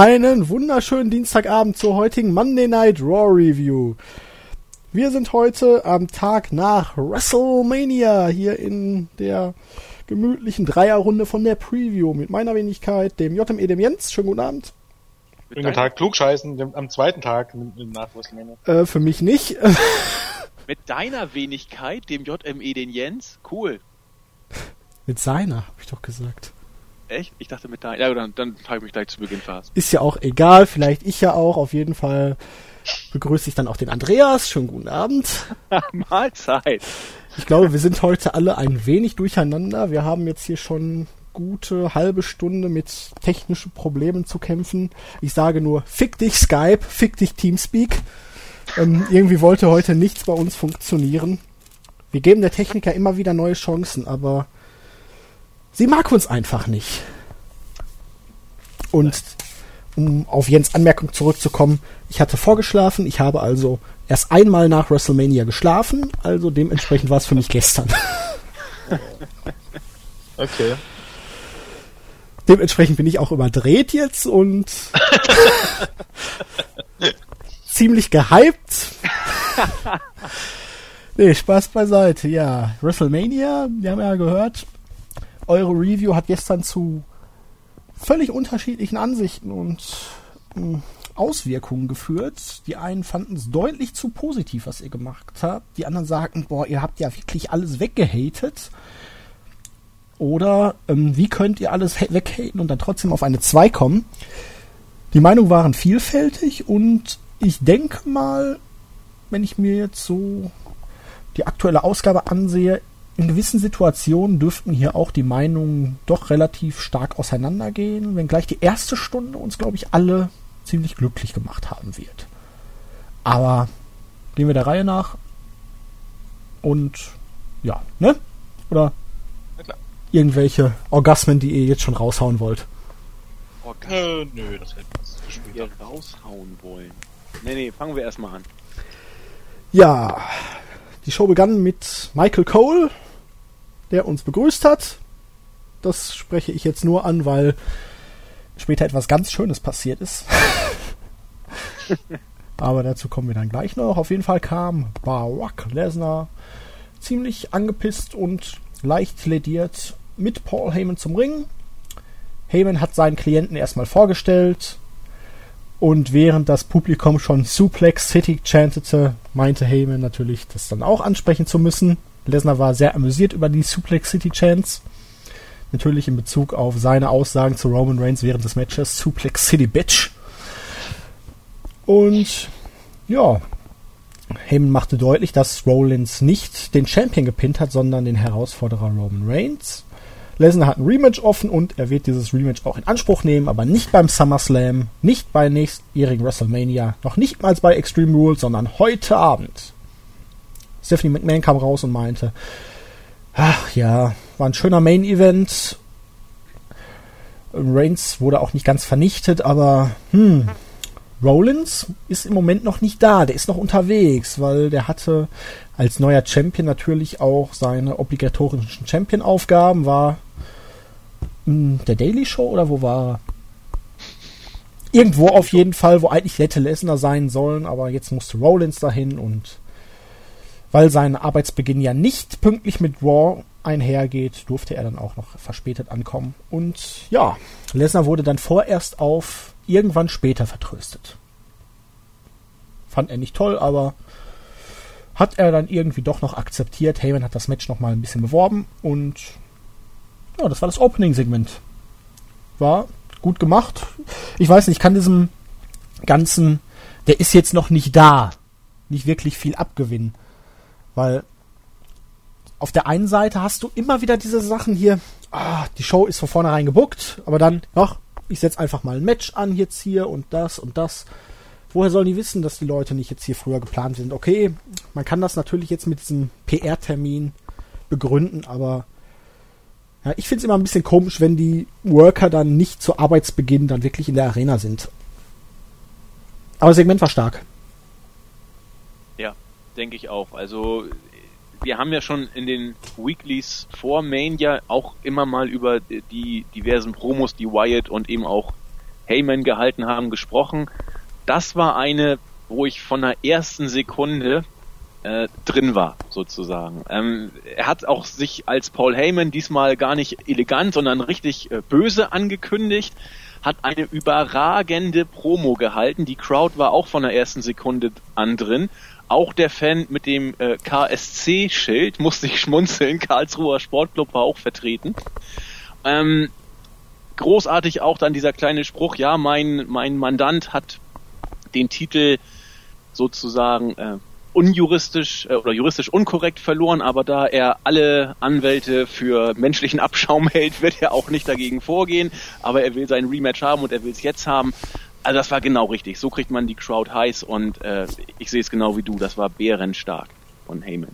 Einen wunderschönen Dienstagabend zur heutigen Monday Night Raw Review. Wir sind heute am Tag nach WrestleMania hier in der gemütlichen Dreierrunde von der Preview mit meiner Wenigkeit, dem JME, dem Jens. Schönen guten Abend. Schönen guten Tag, klugscheißen, am zweiten Tag nach WrestleMania. Äh, für mich nicht. mit deiner Wenigkeit, dem JME, den Jens? Cool. Mit seiner, hab ich doch gesagt. Echt? Ich dachte mit da. Ja, dann, dann habe ich mich gleich zu Beginn fast. Ist ja auch egal, vielleicht ich ja auch. Auf jeden Fall begrüße ich dann auch den Andreas. Schönen guten Abend. Mahlzeit. Ich glaube, wir sind heute alle ein wenig durcheinander. Wir haben jetzt hier schon gute halbe Stunde mit technischen Problemen zu kämpfen. Ich sage nur, fick dich Skype, fick dich Teamspeak. Ähm, irgendwie wollte heute nichts bei uns funktionieren. Wir geben der Technik ja immer wieder neue Chancen, aber Sie mag uns einfach nicht. Und um auf Jens Anmerkung zurückzukommen, ich hatte vorgeschlafen, ich habe also erst einmal nach WrestleMania geschlafen, also dementsprechend war es für mich gestern. Okay. Dementsprechend bin ich auch überdreht jetzt und ziemlich gehypt. nee, Spaß beiseite, ja. WrestleMania, wir haben ja gehört, eure Review hat gestern zu völlig unterschiedlichen Ansichten und hm, Auswirkungen geführt. Die einen fanden es deutlich zu positiv, was ihr gemacht habt. Die anderen sagten, boah, ihr habt ja wirklich alles weggehatet. Oder ähm, wie könnt ihr alles weghaten und dann trotzdem auf eine 2 kommen? Die Meinungen waren vielfältig und ich denke mal, wenn ich mir jetzt so die aktuelle Ausgabe ansehe, in gewissen Situationen dürften hier auch die Meinungen doch relativ stark auseinandergehen, wenngleich die erste Stunde uns, glaube ich, alle ziemlich glücklich gemacht haben wird. Aber gehen wir der Reihe nach und ja, ne? Oder irgendwelche Orgasmen, die ihr jetzt schon raushauen wollt? Orgasmen? Äh, nö, das hätten wir raushauen wollen. Nee, nee, fangen wir erstmal an. Ja, die Show begann mit Michael Cole, der uns begrüßt hat. Das spreche ich jetzt nur an, weil später etwas ganz Schönes passiert ist. Aber dazu kommen wir dann gleich noch. Auf jeden Fall kam Barack Lesnar ziemlich angepisst und leicht lediert mit Paul Heyman zum Ring. Heyman hat seinen Klienten erstmal vorgestellt und während das Publikum schon Suplex City chantete, meinte Heyman natürlich, das dann auch ansprechen zu müssen. Lesnar war sehr amüsiert über die Suplex City Chants. Natürlich in Bezug auf seine Aussagen zu Roman Reigns während des Matches Suplex City Bitch. Und ja, Heyman machte deutlich, dass Rollins nicht den Champion gepinnt hat, sondern den Herausforderer Roman Reigns. Lesnar hat ein Rematch offen und er wird dieses Rematch auch in Anspruch nehmen, aber nicht beim SummerSlam, nicht bei nächstjährigen WrestleMania, noch nicht mal bei Extreme Rules, sondern heute Abend. Stephanie McMahon kam raus und meinte, ach ja, war ein schöner Main Event. Reigns wurde auch nicht ganz vernichtet, aber hm, Rollins ist im Moment noch nicht da, der ist noch unterwegs, weil der hatte als neuer Champion natürlich auch seine obligatorischen Champion-Aufgaben, war in der Daily Show oder wo war er? Irgendwo auf jeden Fall, wo eigentlich hätte Lesnar sein sollen, aber jetzt musste Rollins dahin und weil sein Arbeitsbeginn ja nicht pünktlich mit Raw einhergeht, durfte er dann auch noch verspätet ankommen. Und ja, Lesnar wurde dann vorerst auf irgendwann später vertröstet. Fand er nicht toll, aber hat er dann irgendwie doch noch akzeptiert. Heyman hat das Match noch mal ein bisschen beworben und ja, das war das Opening-Segment. War gut gemacht. Ich weiß nicht, ich kann diesem ganzen, der ist jetzt noch nicht da, nicht wirklich viel abgewinnen. Weil auf der einen Seite hast du immer wieder diese Sachen hier, ah, die Show ist von vornherein gebuckt, aber dann, ach, ich setze einfach mal ein Match an jetzt hier und das und das. Woher sollen die wissen, dass die Leute nicht jetzt hier früher geplant sind? Okay, man kann das natürlich jetzt mit diesem PR-Termin begründen, aber ja, ich finde es immer ein bisschen komisch, wenn die Worker dann nicht zu Arbeitsbeginn dann wirklich in der Arena sind. Aber das Segment war stark. Denke ich auch. Also wir haben ja schon in den Weeklies vor Mania auch immer mal über die diversen Promos, die Wyatt und eben auch Heyman gehalten haben, gesprochen. Das war eine, wo ich von der ersten Sekunde äh, drin war, sozusagen. Ähm, er hat auch sich als Paul Heyman diesmal gar nicht elegant, sondern richtig äh, böse angekündigt, hat eine überragende Promo gehalten. Die Crowd war auch von der ersten Sekunde an drin. Auch der Fan mit dem äh, KSC-Schild musste ich schmunzeln. Karlsruher Sportclub war auch vertreten. Ähm, großartig auch dann dieser kleine Spruch, ja, mein, mein Mandant hat den Titel sozusagen äh, unjuristisch äh, oder juristisch unkorrekt verloren, aber da er alle Anwälte für menschlichen Abschaum hält, wird er auch nicht dagegen vorgehen, aber er will sein Rematch haben und er will es jetzt haben. Also das war genau richtig. So kriegt man die Crowd heiß und äh, ich sehe es genau wie du. Das war bärenstark von Heyman.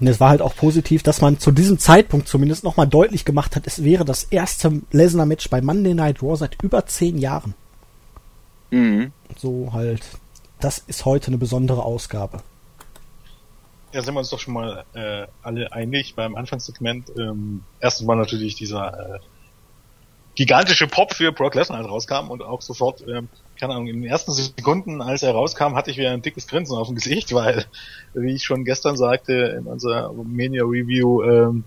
Und es war halt auch positiv, dass man zu diesem Zeitpunkt zumindest nochmal deutlich gemacht hat, es wäre das erste Lesnar-Match bei Monday Night Raw seit über zehn Jahren. Mhm. So halt das ist heute eine besondere Ausgabe. Ja, sind wir uns doch schon mal äh, alle einig beim Anfangssegment. Ähm, erstens mal natürlich dieser äh, gigantische Pop für Brock Lesnar halt rauskam und auch sofort, ähm, keine Ahnung, in den ersten Sekunden, als er rauskam, hatte ich wieder ein dickes Grinsen auf dem Gesicht, weil, wie ich schon gestern sagte in unserer Mania Review, ähm,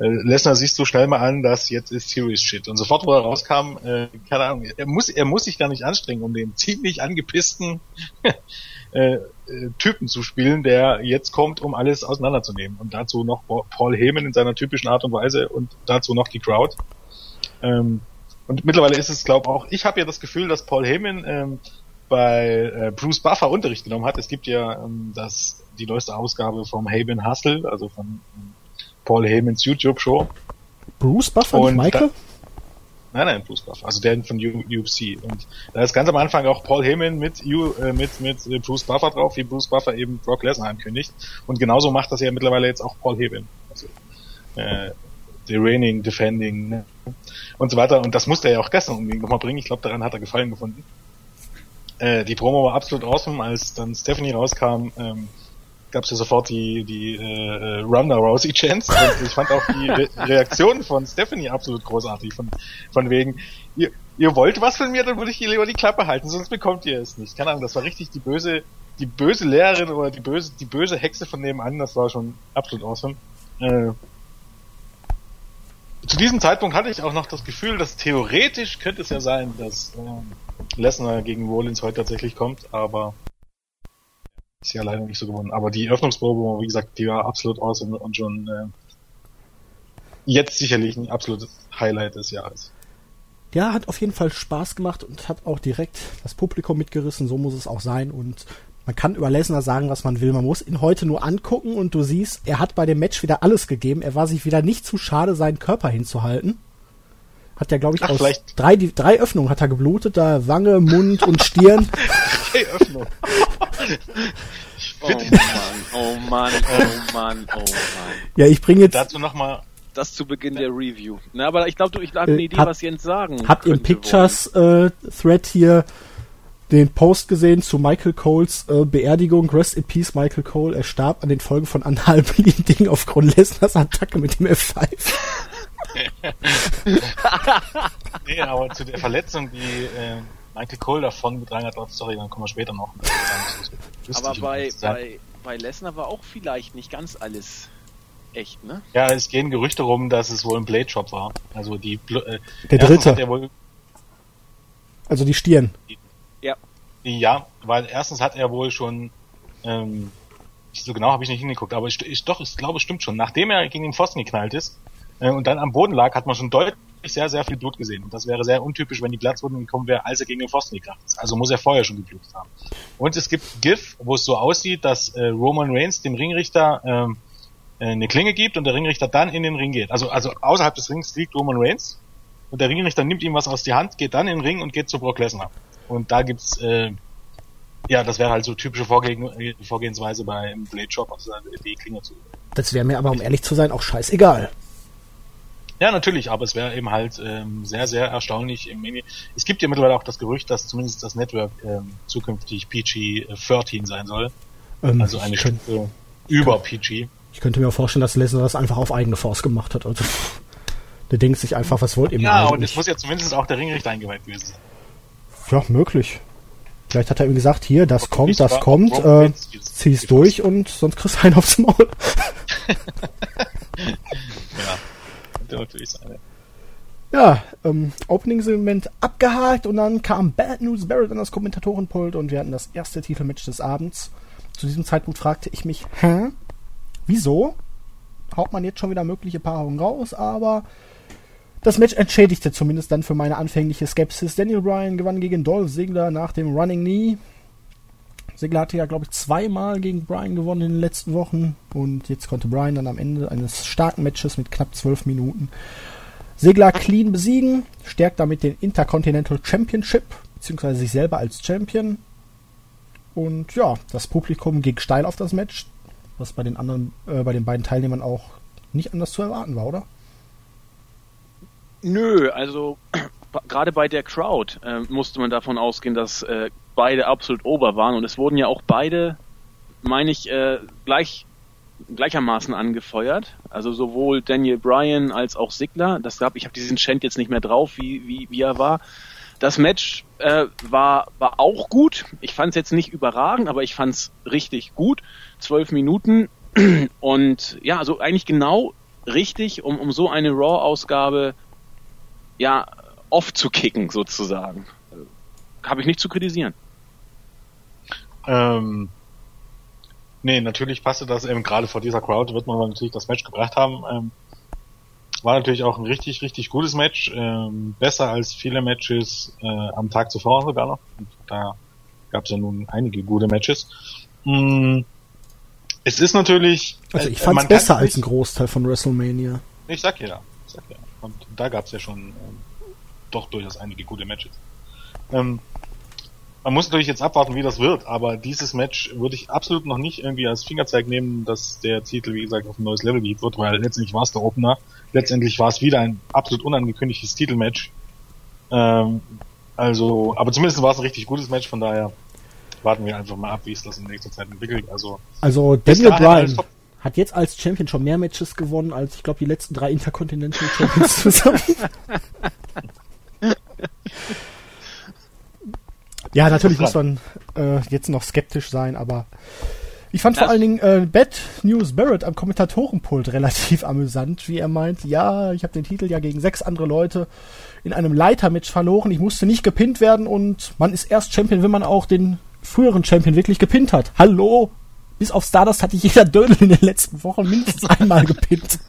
äh, Lesnar siehst du schnell mal an, dass jetzt ist Serious Shit. Und sofort, wo er rauskam, äh, keine Ahnung, er muss, er muss sich gar nicht anstrengen, um den ziemlich angepissten äh, äh, Typen zu spielen, der jetzt kommt, um alles auseinanderzunehmen. Und dazu noch Paul Heyman in seiner typischen Art und Weise und dazu noch die Crowd. Ähm, und mittlerweile ist es, glaube auch, ich habe ja das Gefühl, dass Paul Heyman ähm, bei äh, Bruce Buffer Unterricht genommen hat. Es gibt ja ähm, das die neueste Ausgabe vom Heyman Hustle, also von ähm, Paul Heymans YouTube-Show. Bruce Buffer, und Michael? Da, nein, nein, Bruce Buffer, also der von UFC. Und da ist ganz am Anfang auch Paul Heyman mit, äh, mit, mit äh, Bruce Buffer drauf, wie Bruce Buffer eben Brock Lesnar ankündigt. Und genauso macht das ja mittlerweile jetzt auch Paul Heyman. Also, äh, the reigning, defending, ne? und so weiter. Und das musste er ja auch gestern unbedingt nochmal bringen. Ich glaube, daran hat er Gefallen gefunden. Äh, die Promo war absolut awesome, als dann Stephanie rauskam. Ähm, gab es ja sofort die, die äh, Ronda Rousey Chance und ich fand auch die Re Reaktion von Stephanie absolut großartig. Von, von wegen, ihr, ihr wollt was von mir, dann würde ich ihr lieber die Klappe halten, sonst bekommt ihr es nicht. Keine Ahnung, das war richtig die böse, die böse Lehrerin oder die böse, die böse Hexe von nebenan, das war schon absolut awesome. Äh, zu diesem Zeitpunkt hatte ich auch noch das Gefühl, dass theoretisch könnte es ja sein, dass äh, Lesnar gegen Rollins heute tatsächlich kommt, aber ist ja leider nicht so gewonnen. Aber die Öffnungsprobe, wie gesagt, die war absolut awesome und schon äh, jetzt sicherlich ein absolutes Highlight des Jahres. Ja, hat auf jeden Fall Spaß gemacht und hat auch direkt das Publikum mitgerissen. So muss es auch sein. Und man kann über Lesnar sagen, was man will. Man muss ihn heute nur angucken und du siehst, er hat bei dem Match wieder alles gegeben. Er war sich wieder nicht zu schade, seinen Körper hinzuhalten. Hat ja, glaube ich, Ach, aus vielleicht. drei, die, drei Öffnungen hat er geblutet, da Wange, Mund und Stirn. drei Öffnungen. oh Mann, oh Mann, oh Mann, oh Mann. Ja, ich bringe jetzt. Dazu nochmal. Das zu Beginn der Review. Na, aber ich glaube, ich habe eine Idee, hab, was Jens sagen Habt ihr im Pictures-Thread äh, hier den Post gesehen zu Michael Coles äh, Beerdigung? Rest in Peace, Michael Cole. Er starb an den Folgen von Anal Bleeding aufgrund Lesners Attacke mit dem F5. nee, aber zu der Verletzung, die äh, Michael Cole davon getragen hat, sorry, dann kommen wir später noch. aber bei, bei, bei Lesnar war auch vielleicht nicht ganz alles echt, ne? Ja, es gehen Gerüchte rum, dass es wohl ein Blade Shop war. Also die äh, der dritte. Wohl, also die Stirn. Die, ja. Weil erstens hat er wohl schon ähm, so genau habe ich nicht hingeguckt, aber ich, ich doch, ich glaube, es stimmt schon. Nachdem er gegen den Pfosten geknallt ist, äh, und dann am Boden lag, hat man schon deutlich sehr, sehr viel Blut gesehen. Und das wäre sehr untypisch, wenn die Platzwunden gekommen wäre, als er gegen den Pfosten gekracht ist. Also muss er vorher schon geblutet haben. Und es gibt GIF, wo es so aussieht, dass äh, Roman Reigns dem Ringrichter ähm, äh, eine Klinge gibt und der Ringrichter dann in den Ring geht. Also, also außerhalb des Rings liegt Roman Reigns und der Ringrichter nimmt ihm was aus die Hand, geht dann in den Ring und geht zu Brock Lesnar. Und da gibt's äh, ja, das wäre halt so typische Vorgehen, Vorgehensweise beim Blade Shop, also die Klinge zu. Das wäre mir aber, um ehrlich zu sein, auch scheißegal. Ja, natürlich, aber es wäre eben halt ähm, sehr, sehr erstaunlich. Im es gibt ja mittlerweile auch das Gerücht, dass zumindest das Network ähm, zukünftig PG-13 sein soll. Ähm, also eine Stufe über PG. Ich könnte mir auch vorstellen, dass Lesnar das einfach auf eigene Force gemacht hat. Also, Der denkt sich einfach, was wollt ihr mir Ja, und es muss ja zumindest auch der Ringrichter eingeweiht gewesen sein. Ja, möglich. Vielleicht hat er ihm gesagt, hier, das Und kommt, das kommt, äh, zieh's dieses- durch und sonst kriegst du einen aufs Maul. Ja, könnte natürlich sein. Ja, ähm, Opening-Segment abgehakt und dann kam Bad News Barrett an das Kommentatorenpult und wir hatten das erste Titelmatch des Abends. Zu diesem Zeitpunkt fragte ich mich, hä? Wieso? Haut man jetzt schon wieder mögliche Paarungen raus, aber das Match entschädigte zumindest dann für meine anfängliche Skepsis. Daniel Bryan gewann gegen Dolph Ziggler nach dem Running Knee. Ziggler hatte ja, glaube ich, zweimal gegen Bryan gewonnen in den letzten Wochen und jetzt konnte Bryan dann am Ende eines starken Matches mit knapp zwölf Minuten Sigler clean besiegen, stärkt damit den Intercontinental Championship, beziehungsweise sich selber als Champion. Und ja, das Publikum ging steil auf das Match, was bei den anderen, äh, bei den beiden Teilnehmern auch nicht anders zu erwarten war, oder? Nö, also gerade bei der Crowd äh, musste man davon ausgehen, dass äh, beide absolut ober waren und es wurden ja auch beide, meine ich, äh, gleich gleichermaßen angefeuert. Also sowohl Daniel Bryan als auch Sigler. Das gab, ich habe diesen Chant jetzt nicht mehr drauf, wie, wie, wie er war. Das Match äh, war, war auch gut. Ich fand es jetzt nicht überragend, aber ich fand es richtig gut. Zwölf Minuten und ja, also eigentlich genau richtig, um, um so eine Raw-Ausgabe ja off zu kicken sozusagen. Habe ich nicht zu kritisieren. Ähm, nee, natürlich passte das eben gerade vor dieser Crowd, wird man natürlich das Match gebracht haben. Ähm, war natürlich auch ein richtig, richtig gutes Match. Ähm, besser als viele Matches äh, am Tag zuvor sogar noch. Und da gab es ja nun einige gute Matches. Mm, es ist natürlich. Also äh, ich fand es man besser als ein Großteil von WrestleMania. Ich sag ja, ich sag ja. Und da gab es ja schon ähm, doch durchaus einige gute Matches. Ähm, man muss natürlich jetzt abwarten, wie das wird, aber dieses Match würde ich absolut noch nicht irgendwie als Fingerzeig nehmen, dass der Titel, wie gesagt, auf ein neues Level geht wird, weil letztendlich war es der Opener. Letztendlich war es wieder ein absolut unangekündigtes Titelmatch. Ähm, also, aber zumindest war es ein richtig gutes Match, von daher warten wir einfach mal ab, wie es das in nächster Zeit entwickelt. Also, Also Daniel Bryan. Hat jetzt als Champion schon mehr Matches gewonnen, als ich glaube die letzten drei Intercontinental Champions zusammen. ja, natürlich muss man äh, jetzt noch skeptisch sein, aber ich fand vor Das- allen Dingen äh, Bad News Barrett am Kommentatorenpult relativ amüsant, wie er meint, ja, ich habe den Titel ja gegen sechs andere Leute in einem Leitermatch verloren, ich musste nicht gepinnt werden und man ist erst Champion, wenn man auch den früheren Champion wirklich gepinnt hat. Hallo? Bis auf Stardust hatte jeder Dödel in den letzten Wochen mindestens einmal gepinnt.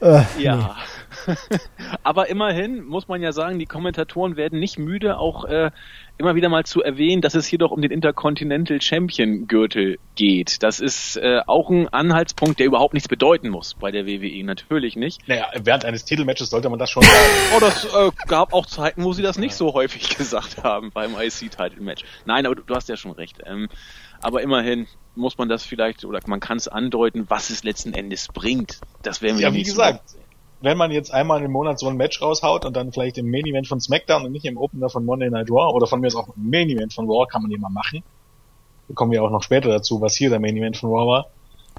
äh, Ja. Aber immerhin muss man ja sagen, die Kommentatoren werden nicht müde, auch äh, immer wieder mal zu erwähnen, dass es hier doch um den Intercontinental Champion Gürtel geht. Das ist äh, auch ein Anhaltspunkt, der überhaupt nichts bedeuten muss bei der WWE. Natürlich nicht. naja, während eines Titelmatches sollte man das schon sagen. Oh, das äh, gab auch Zeiten, wo sie das nicht so häufig gesagt haben beim IC-Title-Match. Nein, aber du, du hast ja schon recht. Ähm, aber immerhin muss man das vielleicht, oder man kann es andeuten, was es letzten Endes bringt. Das werden wir Ja, wie gesagt, wenn man jetzt einmal im Monat so ein Match raushaut und dann vielleicht im Main Event von SmackDown und nicht im Opener von Monday Night Raw oder von mir aus auch im Main Event von Raw kann man ja mal machen. Da kommen wir auch noch später dazu, was hier der Main Event von Raw war.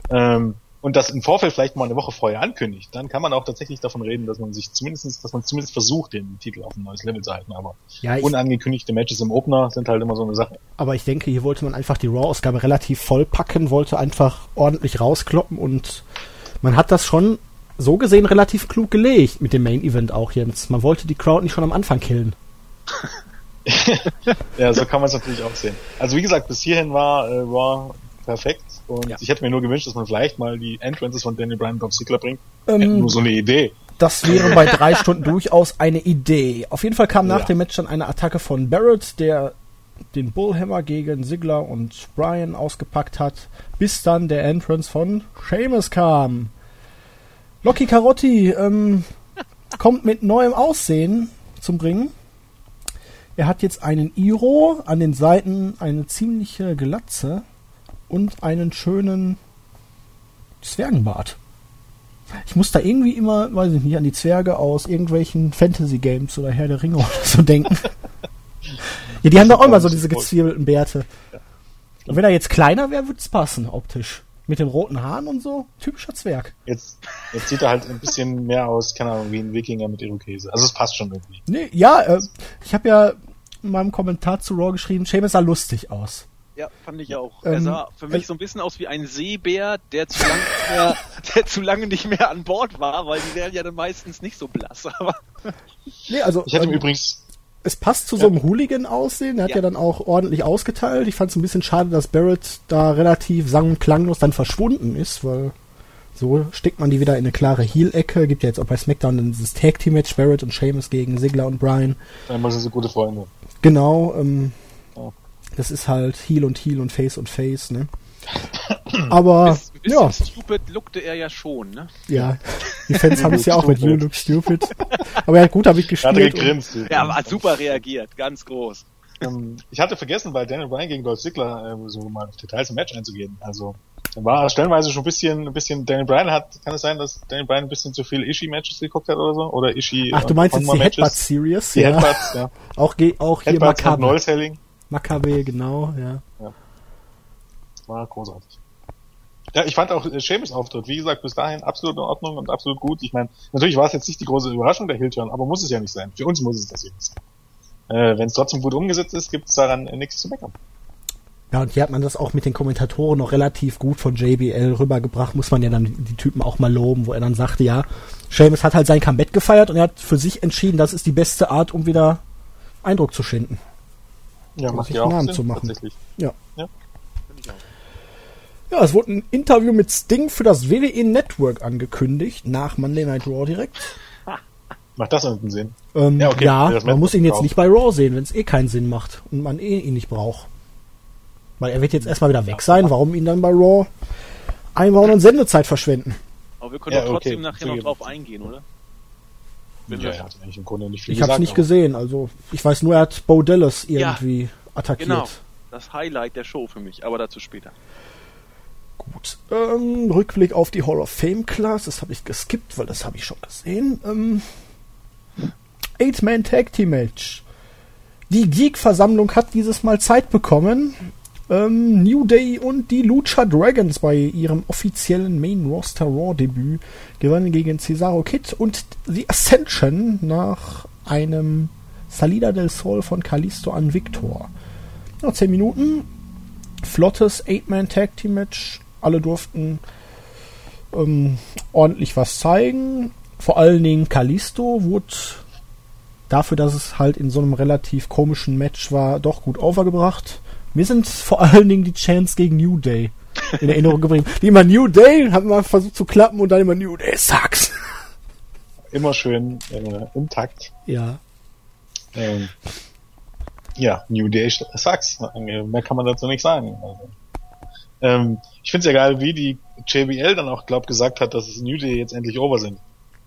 Ähm, und das im Vorfeld vielleicht mal eine Woche vorher ankündigt, dann kann man auch tatsächlich davon reden, dass man sich zumindest, dass man zumindest versucht, den Titel auf ein neues Level zu halten. Aber ja, unangekündigte Matches im Opener sind halt immer so eine Sache. aber ich denke, hier wollte man einfach die Raw-Ausgabe relativ voll packen, wollte einfach ordentlich rauskloppen und man hat das schon so gesehen relativ klug gelegt mit dem Main Event auch, Jens. Man wollte die Crowd nicht schon am Anfang killen. Ja, so kann man es natürlich auch sehen. Also wie gesagt, bis hierhin war äh, Raw perfekt und Ja. ich hätte mir nur gewünscht, dass man vielleicht mal die Entrances von Daniel Bryan und Dolph Ziggler bringt. Ähm, nur so eine Idee. Das wäre bei drei Stunden durchaus eine Idee. Auf jeden Fall kam nach Ja. dem Match dann eine Attacke von Barrett, der den Bullhammer gegen Ziggler und Bryan ausgepackt hat, bis dann der Entrance von Sheamus kam. Locky Carotti ähm, kommt mit neuem Aussehen zum Bringen. Er hat jetzt einen Iro, an den Seiten eine ziemliche Glatze und einen schönen Zwergenbart. Ich muss da irgendwie immer, weiß ich nicht, an die Zwerge aus irgendwelchen Fantasy-Games oder Herr der Ringe oder so denken. ja, die haben doch auch immer so diese gezwirbelten Bärte. Und wenn er jetzt kleiner wäre, würde es passen, optisch. Mit den roten Haaren und so. Typischer Zwerg. Jetzt, jetzt sieht er halt ein bisschen mehr aus, keine Ahnung, wie ein Wikinger mit Irokese. Also es passt schon irgendwie. Nee, ja, äh, ich habe ja in meinem Kommentar zu Raw geschrieben, Seamus sah lustig aus. Ja, fand ich auch. Ähm, er sah für mich so ein bisschen aus wie ein Seebär, der zu lange nicht mehr, der zu lange nicht mehr an Bord war, weil die werden ja dann meistens nicht so blass. Aber Nee, also Ich hätte ihm ähm, übrigens, es passt zu so einem Hooligan-Aussehen. Er hat ja. Ja. dann auch ordentlich ausgeteilt. Ich fand es ein bisschen schade, dass Barrett da relativ sang- und klanglos dann verschwunden ist, weil so steckt man die wieder in eine klare Heel-Ecke. Gibt ja jetzt auch bei SmackDown dieses Tag-Team-Match Barrett und Sheamus gegen Ziggler und Bryan. einmal sind sie gute Freunde. Genau, ähm, Ja. das ist halt Heel und Heel und Face und Face, ne? Aber, ein bisschen ja, stupid lookte er ja schon, ne? ja, die Fans haben es ja auch mit You. Look Stupid. Aber er hat gut damit Er gespielt. und- gegrinst. Ja, aber hat super reagiert, ganz groß. Ähm, ich hatte vergessen, bei Daniel Bryan gegen Dolph Ziggler äh, so mal auf Details im Match einzugehen. Also war stellenweise schon ein bisschen, ein bisschen. Daniel Bryan hat, kann es sein, dass Daniel Bryan ein bisschen zu viel Ishii-Matches geguckt hat oder so? Oder Ishii? Ach, du und meinst jetzt die Honma-Matches? Headbutt Series? Die ja. Headbutts, ja. Auch, auch hier Headbutts und Makabe. Null-Selling. Makabe, genau, ja. War großartig. Ja, ich fand auch äh, Sheamus Auftritt, wie gesagt, bis dahin absolut in Ordnung und absolut gut. Ich meine, natürlich war es jetzt nicht die große Überraschung der Hillturn, aber muss es ja nicht sein. Für uns muss es das eben sein. Äh, Wenn es trotzdem gut umgesetzt ist, gibt es daran äh, nichts zu meckern. Ja, und hier hat man das auch mit den Kommentatoren noch relativ gut von JBL rübergebracht, muss man ja dann die Typen auch mal loben, wo er dann sagte, ja, Seamus hat halt sein Comeback gefeiert und er hat für sich entschieden, das ist die beste Art, um wieder Eindruck zu schinden. Ja, Um macht sich ja Namen Sinn, zu machen. Ja. Ja. Ja, es wurde ein Interview mit Sting für das WWE Network angekündigt, nach Monday Night Raw direkt. Macht das irgendeinen Sinn? Ähm, Ja, ja, okay, das man muss ihn jetzt braucht. nicht bei Raw sehen, wenn es eh keinen Sinn macht und man eh ihn nicht braucht. Weil er wird jetzt erstmal wieder weg sein, warum ihn dann bei Raw einbauen und Sendezeit verschwenden? Aber wir können Ja, doch trotzdem okay, nachher noch drauf eingehen, oder? Wenn Ja, hat eigentlich im Grunde nicht viel Ich habe es gesagt. nicht aber- gesehen, also ich weiß nur, er hat Bo Dallas Ja, irgendwie attackiert. Genau. Das Highlight der Show für mich, aber dazu später. Gut. Ähm, Rückblick auf die Hall of Fame Class, das habe ich geskippt, weil das habe ich schon gesehen. Ähm, Eight-Man Tag Team Match. Die Geek-Versammlung hat dieses Mal Zeit bekommen. Ähm, New Day und die Lucha Dragons bei ihrem offiziellen Main Roster Raw Debüt gewannen gegen Cesaro Kid und The Ascension nach einem Salida del Sol von Kalisto an Victor. Ja, 10 Minuten, flottes Eight-Man Tag Team Match. Alle durften ähm, ordentlich was zeigen. Vor allen Dingen Kalisto wurde dafür, dass es halt in so einem relativ komischen Match war, doch gut overgebracht. Mir sind vor allen Dingen die Chants gegen New Day in Erinnerung gebracht. Die immer New Day, haben wir versucht zu klappen und dann immer New Day sucks. Immer schön äh, im Takt. Ja. Ähm, ja, New Day sucks. Mehr kann man dazu nicht sagen. Also, ähm, ich finde es ja geil, wie die JBL dann auch, glaub, gesagt hat, dass es New Day jetzt endlich over sind.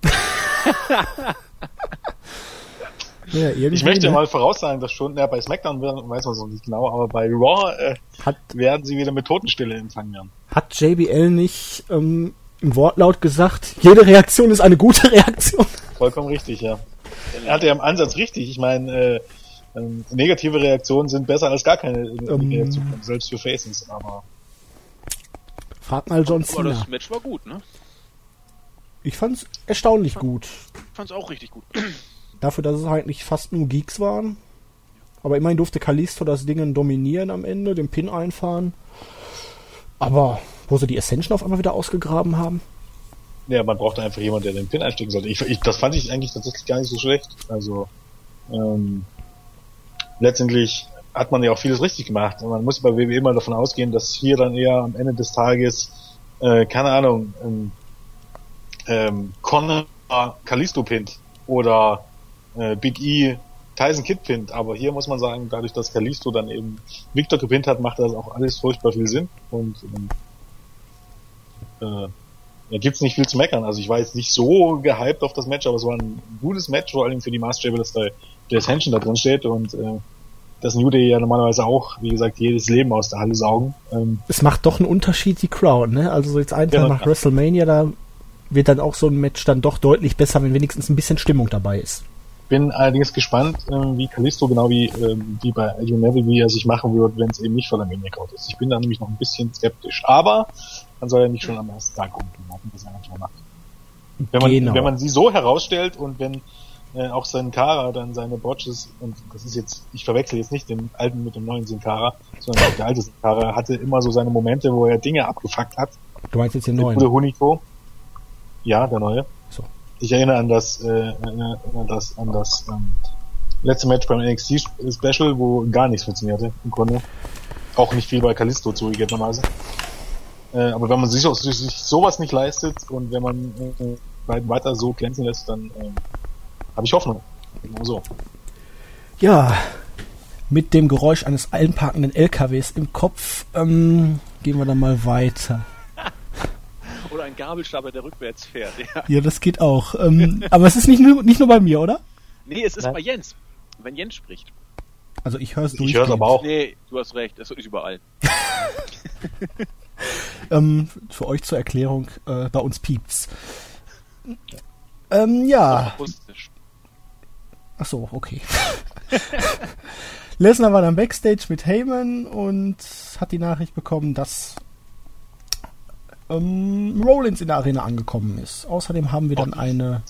ja Ich möchte ne? mal voraussagen, dass schon, ja, bei SmackDown weiß man noch nicht genau, aber bei Raw äh, hat, werden sie wieder mit Totenstille empfangen werden. hat JBL nicht ähm, im Wortlaut gesagt, jede Reaktion ist eine gute Reaktion. Vollkommen richtig, ja. Er hatte ja im Ansatz richtig. Ich meine, äh, ähm, negative Reaktionen sind besser als gar keine äh, Ähm. Reaktionen, selbst für Faces, aber Frag mal John Aber Cena. das Match war gut, ne? Ich fand's erstaunlich gut. Fand's auch richtig gut. Dafür, dass es halt nicht fast nur Geeks waren. Aber immerhin durfte Kalisto das Ding dominieren am Ende, den Pin einfahren. Aber wo sie die Ascension auf einmal wieder ausgegraben haben. ja, man braucht einfach jemanden, der den Pin einstecken sollte. Ich, ich, das fand ich eigentlich tatsächlich gar nicht so schlecht. Also ähm, letztendlich hat man ja auch vieles richtig gemacht. Und man muss bei WWE mal davon ausgehen, dass hier dann eher am Ende des Tages, äh, keine Ahnung, ähm, ähm, Connor Kalisto pinnt oder äh, Big E Tyson Kidd pinnt. Aber hier muss man sagen, dadurch, dass Kalisto dann eben Victor gepinnt hat, macht das auch alles furchtbar viel Sinn. Und ähm, äh, da gibt's nicht viel zu meckern. Also ich war jetzt nicht so gehypt auf das Match, aber es war ein gutes Match, vor allem für die Maßstäbe, dass da der Ascension da drin steht und äh, das New Day ja normalerweise auch, wie gesagt, jedes Leben aus der Halle saugen. Ähm, Es macht doch einen Unterschied, die Crowd, ne? Also so jetzt einfach Ja, nach ja. WrestleMania, da wird dann auch so ein Match dann doch deutlich besser, wenn wenigstens ein bisschen Stimmung dabei ist. bin allerdings gespannt, äh, wie Kalisto genau wie, ähm, wie bei Adrian Neville, wie er sich machen wird, wenn es eben nicht vor der Mania Crowd ist. Ich bin da nämlich noch ein bisschen skeptisch. Aber dann soll er nicht schon am ersten Tag umgehen, was er manchmal macht. Wenn man, Genau. wenn man sie so herausstellt und wenn äh, auch Sin Cara dann seine Botches, und das ist jetzt, ich verwechsel jetzt nicht den alten mit dem neuen Sin Cara, sondern auch der alte Sin Cara hatte immer so seine Momente, wo er Dinge abgefuckt hat. Du meinst jetzt den Der neuen? gute Huniko. Ja, der neue. So. Ich erinnere an das, äh, an das, an das ähm, letzte Match beim NXT Special, wo gar nichts funktionierte im Grunde. Auch nicht viel bei Kalisto zugegebenermaßen. Äh, aber wenn man sich, sich sowas nicht leistet und wenn man äh, beiden weiter so glänzen lässt, dann äh, habe ich Hoffnung. Genau so. Ja, mit dem Geräusch eines einparkenden LKWs im Kopf ähm, gehen wir dann mal weiter. Oder ein Gabelstapler, der rückwärts fährt. Ja. Ja, das geht auch. Ähm, aber es ist nicht nur, nicht nur bei mir, oder? Nee, es ist Nein. bei Jens. Wenn Jens spricht. Also ich höre es Ich höre es aber auch. Nee, du hast recht, das ist überall. Ähm, für euch zur Erklärung, äh, bei uns piept's. Ähm, ja. Akustisch. Ach so, okay. Lesnar war dann backstage mit Heyman und hat die Nachricht bekommen, dass ähm, Rollins in der Arena angekommen ist. Außerdem haben wir dann eine.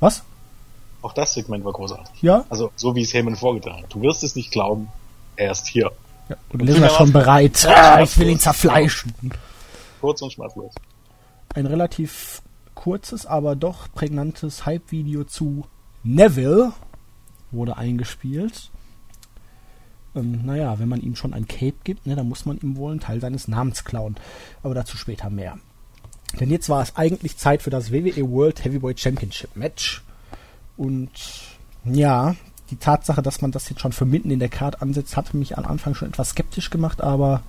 Was? Auch das Segment war großartig. Ja? Also so wie es Heyman vorgetragen hat. Du wirst es nicht glauben, er ist hier. ja. Und Lesnar schon bereit. Ah, ich will ihn zerfleischen. Kurz und schmerzlos. Ein relativ kurzes, aber doch prägnantes Hype-Video zu Neville wurde eingespielt. Ähm, naja, wenn man ihm schon ein Cape gibt, ne, dann muss man ihm wohl einen Teil seines Namens klauen. Aber dazu später mehr. Denn jetzt war es eigentlich Zeit für das WWE World Heavyweight Championship Match. Und ja, die Tatsache, dass man das jetzt schon für mitten in der Card ansetzt, hatte mich am Anfang schon etwas skeptisch gemacht, aber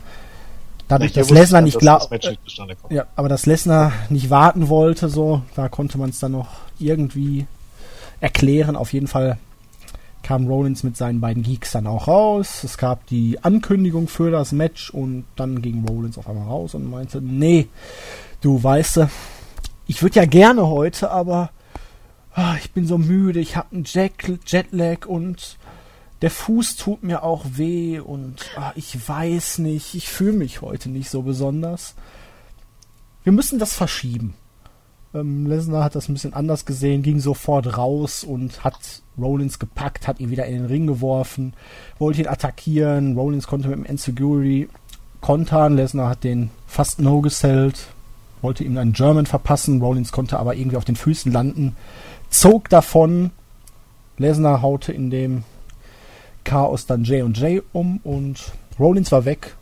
dadurch, dass Lesnar nicht klar, Das ja, aber dass Lesnar nicht warten wollte, so, da konnte man es dann noch irgendwie erklären. Auf jeden Fall kam Rollins mit seinen beiden Geeks dann auch raus. Es gab die Ankündigung für das Match und dann ging Rollins auf einmal raus und meinte, nee, du weißt, du, ich würde ja gerne heute, aber ah, ich bin so müde, ich habe einen Jet Jetlag und der Fuß tut mir auch weh und ah, ich weiß nicht, ich fühle mich heute nicht so besonders. Wir müssen das verschieben. Ähm, Lesnar hat das ein bisschen anders gesehen, ging sofort raus und hat Rollins gepackt, hat ihn wieder in den Ring geworfen, wollte ihn attackieren. Rollins konnte mit dem Enziguri kontern. Lesnar hat den fast no gesellt, wollte ihm einen German verpassen. Rollins konnte aber irgendwie auf den Füßen landen, zog davon. Lesnar haute in dem Chaos dann J&J um und Rollins war weg.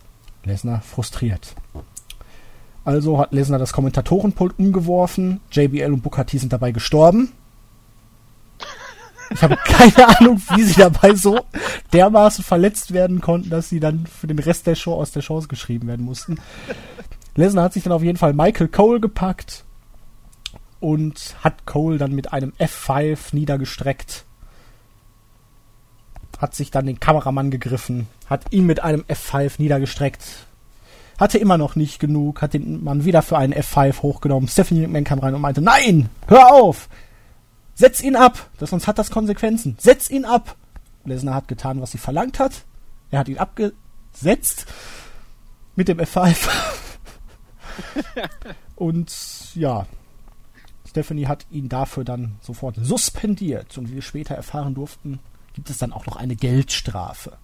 Lesnar frustriert. Also hat Lesnar das Kommentatorenpult umgeworfen. JBL und Booker T sind dabei gestorben. Ich habe keine Ahnung, wie sie dabei so dermaßen verletzt werden konnten, dass sie dann für den Rest der Show aus der Chance geschrieben werden mussten. Lesnar hat sich dann auf jeden Fall Michael Cole gepackt und hat Cole dann mit einem F5 niedergestreckt. Hat sich dann den Kameramann gegriffen, hat ihn mit einem F5 niedergestreckt, hatte immer noch nicht genug, hat den Mann wieder für einen F5 hochgenommen. Stephanie McMahon kam rein und meinte, nein, hör auf, setz ihn ab, das sonst hat das Konsequenzen, setz ihn ab. Lesnar hat getan, was sie verlangt hat. Er hat ihn abgesetzt mit dem F5. und ja, Stephanie hat ihn dafür dann sofort suspendiert. Und wie wir später erfahren durften, gibt es dann auch noch eine Geldstrafe.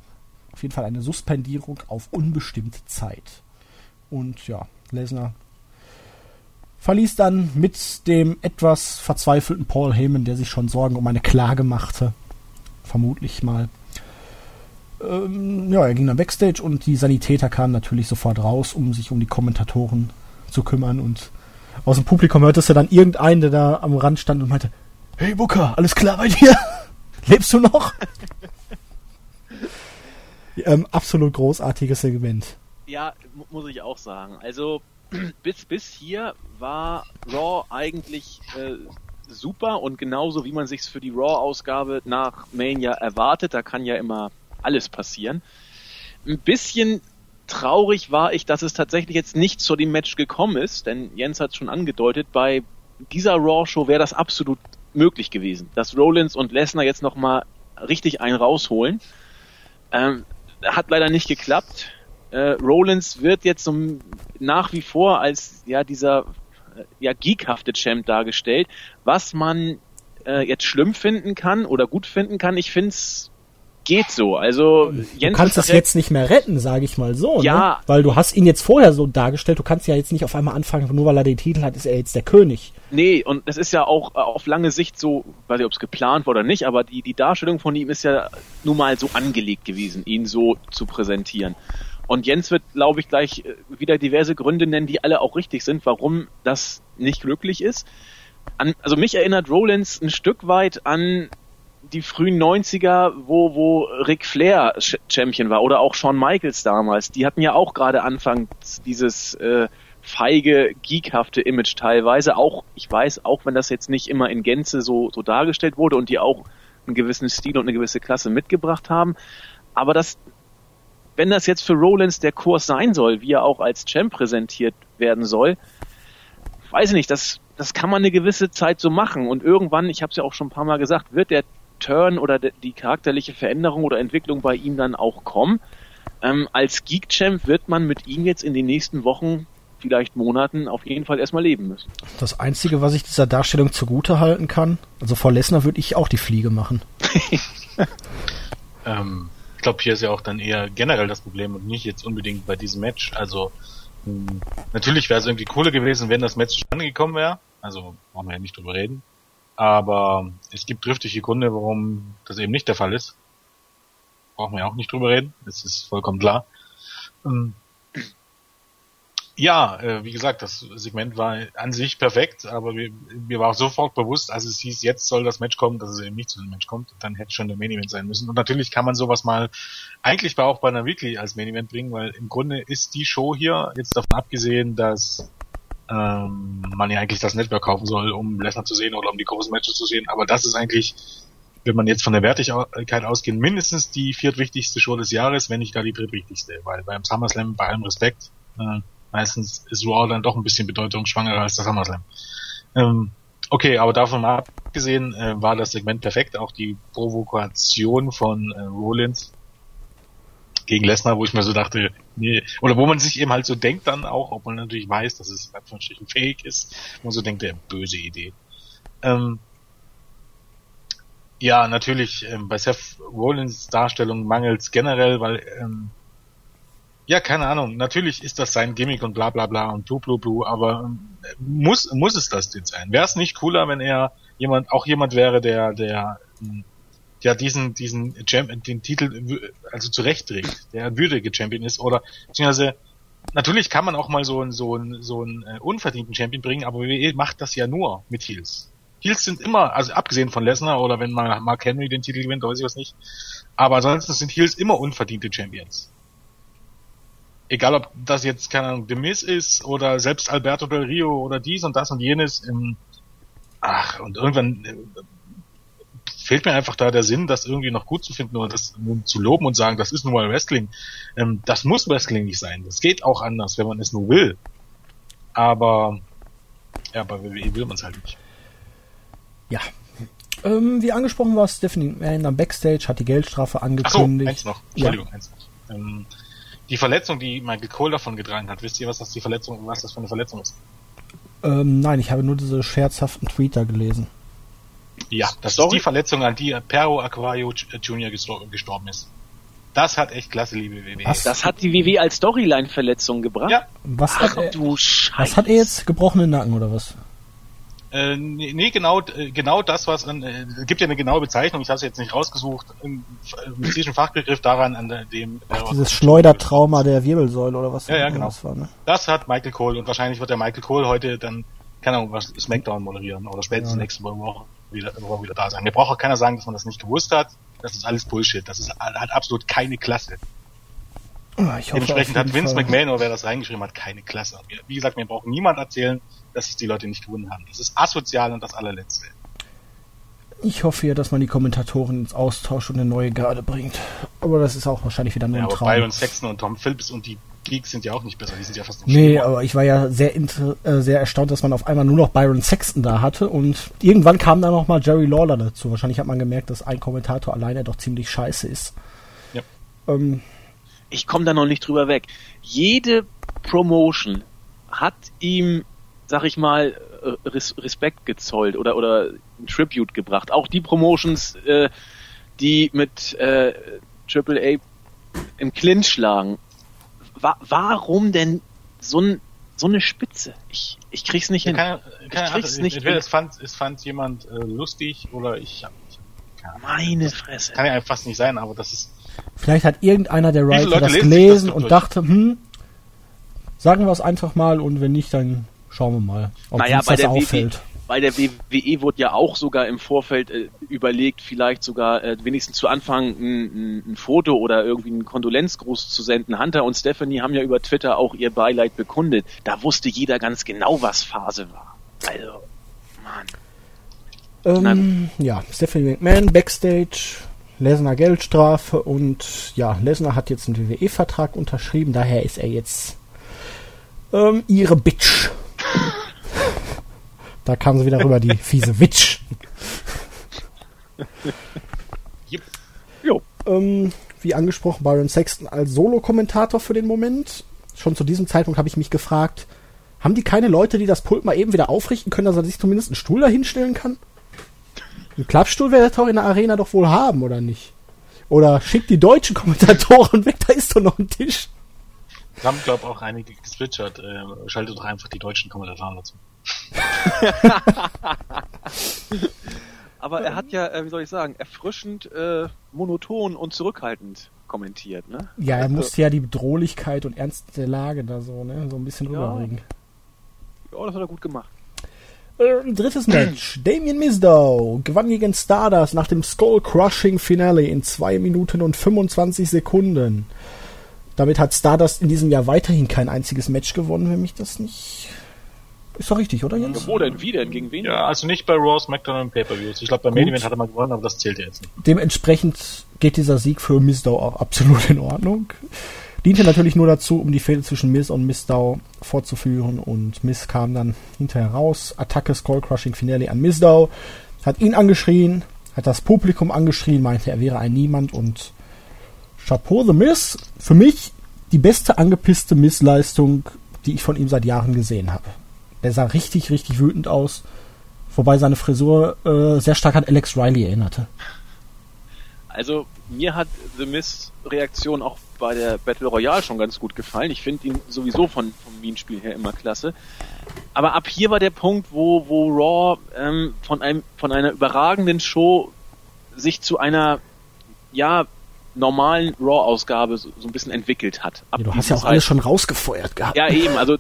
Auf jeden Fall eine Suspendierung auf unbestimmte Zeit. Und ja, Lesnar verließ dann mit dem etwas verzweifelten Paul Heyman, der sich schon Sorgen um eine Klage machte. Vermutlich mal. Ähm, ja, er ging dann backstage und die Sanitäter kamen natürlich sofort raus, um sich um die Kommentatoren zu kümmern. Und aus dem Publikum hörtest du dann irgendeinen, der da am Rand stand und meinte, Hey Booker, alles klar bei dir? Lebst du noch? ähm, absolut großartiges Segment. Ja, mu- muss ich auch sagen. Also bis bis hier war Raw eigentlich äh, super und genauso wie man sich's für die Raw-Ausgabe nach Mania erwartet. Da kann ja immer alles passieren. Ein bisschen traurig war ich, dass es tatsächlich jetzt nicht zu dem Match gekommen ist, denn Jens hat schon angedeutet, bei dieser Raw-Show wäre das absolut möglich gewesen, dass Rollins und Lesnar jetzt nochmal richtig einen rausholen. Ähm, hat leider nicht geklappt. Äh, Rollins wird jetzt so nach wie vor als ja dieser äh, ja geekhafte Champ dargestellt. Was man äh, jetzt schlimm finden kann oder gut finden kann, ich finde es geht so. Also Jens du kannst es jetzt nicht mehr retten, sage ich mal so. Ne? Ja. Ne? Weil du hast ihn jetzt vorher so dargestellt. Du kannst ja jetzt nicht auf einmal anfangen, nur weil er den Titel hat, ist er jetzt der König. Nee, und das ist ja auch äh, auf lange Sicht so, weiß nicht, ob es geplant war oder nicht, aber die, die Darstellung von ihm ist ja nun mal so angelegt gewesen, ihn so zu präsentieren. Und Jens wird, glaube ich, gleich äh, wieder diverse Gründe nennen, die alle auch richtig sind, warum das nicht glücklich ist. An, also mich erinnert Rollins ein Stück weit an die frühen 90er, wo, wo Ric Flair Champion war oder auch Shawn Michaels damals, die hatten ja auch gerade anfangs dieses äh, feige, geekhafte Image teilweise. Auch, ich weiß, auch wenn das jetzt nicht immer in Gänze so, so dargestellt wurde und die auch einen gewissen Stil und eine gewisse Klasse mitgebracht haben. Aber das, wenn das jetzt für Rollins der Kurs sein soll, wie er auch als Champ präsentiert werden soll, weiß ich nicht, das, das kann man eine gewisse Zeit so machen. Und irgendwann, ich habe es ja auch schon ein paar Mal gesagt, wird der Turn oder die charakterliche Veränderung oder Entwicklung bei ihm dann auch kommen. Ähm, als Geek Champ wird man mit ihm jetzt in den nächsten Wochen, vielleicht Monaten auf jeden Fall erstmal leben müssen. Das Einzige, was ich dieser Darstellung zugute halten kann, also vor Lesnar würde ich auch die Fliege machen. ähm, glaube, hier ist ja auch dann eher generell das Problem und nicht jetzt unbedingt bei diesem Match. Also mh, hm, natürlich wäre es irgendwie cooler gewesen, wenn das Match zustande gekommen wäre. Also brauchen wir ja nicht drüber reden. Aber es gibt triftige Gründe, warum das eben nicht der Fall ist. Brauchen wir auch nicht drüber reden. Das ist vollkommen klar. Ähm, ja, äh, wie gesagt, das Segment war an sich perfekt, aber mir, mir war auch sofort bewusst, als es hieß, jetzt soll das Match kommen, dass es eben nicht zu dem Match kommt. Dann hätte schon der Main Event sein müssen. Und natürlich kann man sowas mal eigentlich auch bei einer Weekly als Main Event bringen, weil im Grunde ist die Show hier, jetzt davon abgesehen, dass ähm, man ja eigentlich das Network kaufen soll, um Lesnar zu sehen oder um die großen Matches zu sehen. Aber das ist eigentlich, wenn man jetzt von der Wertigkeit ausgeht, mindestens die viertwichtigste Show des Jahres, wenn nicht gar die drittwichtigste. Weil beim SummerSlam, bei allem Respekt, äh, meistens ist Raw dann doch ein bisschen bedeutungsschwangerer als der SummerSlam. Ähm, okay, aber davon mal abgesehen äh, war das Segment perfekt. Auch die Provokation von äh, Rollins gegen Lesnar, wo ich mir so dachte, nee, oder wo man sich eben halt so denkt dann auch, ob man natürlich weiß, dass es in Anführungsstrichen fake ist, wo man so denkt, der böse Idee. Ähm, ja, natürlich, ähm, bei Seth Rollins Darstellung mangelt es generell, weil, ähm, ja, keine Ahnung, natürlich ist das sein Gimmick und bla bla bla und blu blu blu, aber ähm, muss, muss es das jetzt sein? Wäre es nicht cooler, wenn er jemand, auch jemand wäre, der, der, ja diesen diesen Champion, den Titel also zurechtträgt, der würdige Champion ist oder beziehungsweise natürlich kann man auch mal so einen so einen so einen äh, unverdienten Champion bringen, aber WWE macht das ja nur mit Heels. Heels sind immer, also abgesehen von Lesnar oder wenn mal Mark Henry den Titel gewinnt, weiß ich was nicht. Aber ansonsten sind Heels immer unverdiente Champions. Egal ob das jetzt, keine Ahnung, The Miz ist oder selbst Alberto Del Rio oder dies und das und jenes. Im, ach, und irgendwann äh, fehlt mir einfach da der Sinn, das irgendwie noch gut zu finden oder das zu loben und sagen, das ist nun mal Wrestling. Ähm, das muss Wrestling nicht sein. Das geht auch anders, wenn man es nur will. Aber ja, bei WWE will man es halt nicht. Ja. Ähm, wie angesprochen war Stephanie McMahon am Backstage, hat die Geldstrafe angekündigt. Ach so, eins noch. Entschuldigung, ja. eins noch. Ähm, die Verletzung, die Michael Cole davon getragen hat, wisst ihr, was das die Verletzung, was das für eine Verletzung ist? Ähm, nein, ich habe nur diese scherzhaften Tweeter gelesen. Ja, das Story? ist die Verletzung, an die Pero Aquario Jr. gestorben ist. Das hat echt klasse, liebe WWE. Was? Das hat die WWE als Storyline-Verletzung gebracht? Ja. Was, Ach, hat er, du was hat er jetzt? Gebrochenen Nacken oder was? Äh, nee, genau, äh, genau das, was an, äh, gibt ja eine genaue Bezeichnung, ich habe es jetzt nicht rausgesucht, im medizinischen Fachbegriff daran, an dem... Ach, dieses Schleudertrauma der Wirbelsäule oder was? Ja, ja, genau. Das, war, ne? das hat Michael Cole und wahrscheinlich wird der Michael Cole heute dann, keine Ahnung, was Smackdown moderieren oder spätestens ja. nächste Woche wieder, wieder da sein. Mir braucht auch keiner sagen, dass man das nicht gewusst hat. Das ist alles Bullshit. Das ist, hat absolut keine Klasse. Ah, ich hoffe, Dementsprechend hat Vince Fall. McMahon oder wer das reingeschrieben hat, keine Klasse. Wie gesagt, mir braucht niemand erzählen, dass es die Leute nicht gewonnen haben. Das ist asozial und das allerletzte. Ich hoffe ja, dass man die Kommentatoren ins Austausch und eine neue Garde bringt. Aber das ist auch wahrscheinlich wieder nur ja, ein Traum. Byron Sexton und Tom Phillips und die Geeks sind ja auch nicht besser, die sind ja fast nicht Nee, aber ich war ja sehr, äh, sehr erstaunt, dass man auf einmal nur noch Byron Sexton da hatte und irgendwann kam dann noch mal Jerry Lawler dazu. Wahrscheinlich hat man gemerkt, dass ein Kommentator alleine doch ziemlich scheiße ist. Ja. Ähm, ich komme da noch nicht drüber weg. Jede Promotion, hat ihm, sag ich mal, äh, Res Respekt gezollt oder oder ein Tribute gebracht. Auch die Promotions, äh, die mit äh, Triple A im Clinch schlagen. Wa warum denn so ein so eine Spitze? Ich ich krieg's nicht hin. Keine, keine ich krieg's Ahnung, nicht entweder hin. es fand, es fand jemand äh, lustig oder ich, ich. Meine Fresse. kann ja fast nicht sein, aber das ist Vielleicht hat irgendeiner der Writer das gelesen das und durch? dachte, hm, sagen wir es einfach mal und wenn nicht, dann schauen wir mal, ob Naja, uns bei das der, WWE, auffällt. bei der WWE wurde ja auch sogar im Vorfeld äh, überlegt, vielleicht sogar äh, wenigstens zu Anfang ein, ein, ein Foto oder irgendwie einen Kondolenzgruß zu senden. Hunter und Stephanie haben ja über Twitter auch ihr Beileid bekundet. Da wusste jeder ganz genau, was Phase war. Also, Mann. Ähm, ja, Stephanie McMahon Backstage, Lesnar Geldstrafe und ja, Lesnar hat jetzt einen WWE-Vertrag unterschrieben, daher ist er jetzt ähm, ihre Bitch. da kam sie wieder rüber, die fiese Witch. Yep. Jo. Ähm, wie angesprochen, Byron Sexton als Solo-Kommentator für den Moment. Schon zu diesem Zeitpunkt habe ich mich gefragt, haben die keine Leute, die das Pult mal eben wieder aufrichten können, dass er sich zumindest einen Stuhl da hinstellen kann? Einen Klappstuhl wäre er doch in der Arena doch wohl haben, oder nicht? Oder schickt die deutschen Kommentatoren weg, da ist doch noch ein Tisch. Da haben, glaube auch einige geswitchert. Äh, schaltet doch einfach die deutschen Kommentatoren dazu. Aber er hat ja, äh, wie soll ich sagen, erfrischend, äh, monoton und zurückhaltend kommentiert, ne? Ja, er Also, musste ja die Bedrohlichkeit und Ernst der Lage da so, ne, so ein bisschen Ja. rüberbringen. Ja, das hat er gut gemacht. Äh, drittes Match. Damien Mizdow gewann gegen Stardust nach dem Skull Crushing Finale in 2 Minuten und 25 Sekunden. Damit hat Stardust in diesem Jahr weiterhin kein einziges Match gewonnen, wenn mich das nicht. Ist doch richtig, oder Jens? Wo denn? Wie denn? Gegen wen? Ja, also nicht bei Raw, SmackDown und Pay-Per-Views. Ich glaube, beim Gut. Main Event hat er mal gewonnen, aber das zählt ja jetzt nicht. Dementsprechend geht dieser Sieg für Mizdow auch absolut in Ordnung. Diente natürlich nur dazu, um die Fehde zwischen Miz und Mizdow fortzuführen und Miz kam dann hinterher raus. Attacke Skull Crushing Finale an Mizdow. Hat ihn angeschrien, hat das Publikum angeschrien, meinte, er wäre ein Niemand und Chapeau The Miz. Für mich die beste angepisste Miz-Leistung, die ich von ihm seit Jahren gesehen habe. Der sah richtig, richtig wütend aus. Wobei seine Frisur äh, sehr stark an Alex Riley erinnerte. Also mir hat The Miz Reaktion auch bei der Battle Royale schon ganz gut gefallen. Ich finde ihn sowieso von vom Wien-Spiel her immer klasse. Aber ab hier war der Punkt, wo wo Raw ähm, von einem von einer überragenden Show sich zu einer ja normalen Raw-Ausgabe so, so ein bisschen entwickelt hat. Ja, du hast ja auch alles schon rausgefeuert gehabt. Ja, eben. Also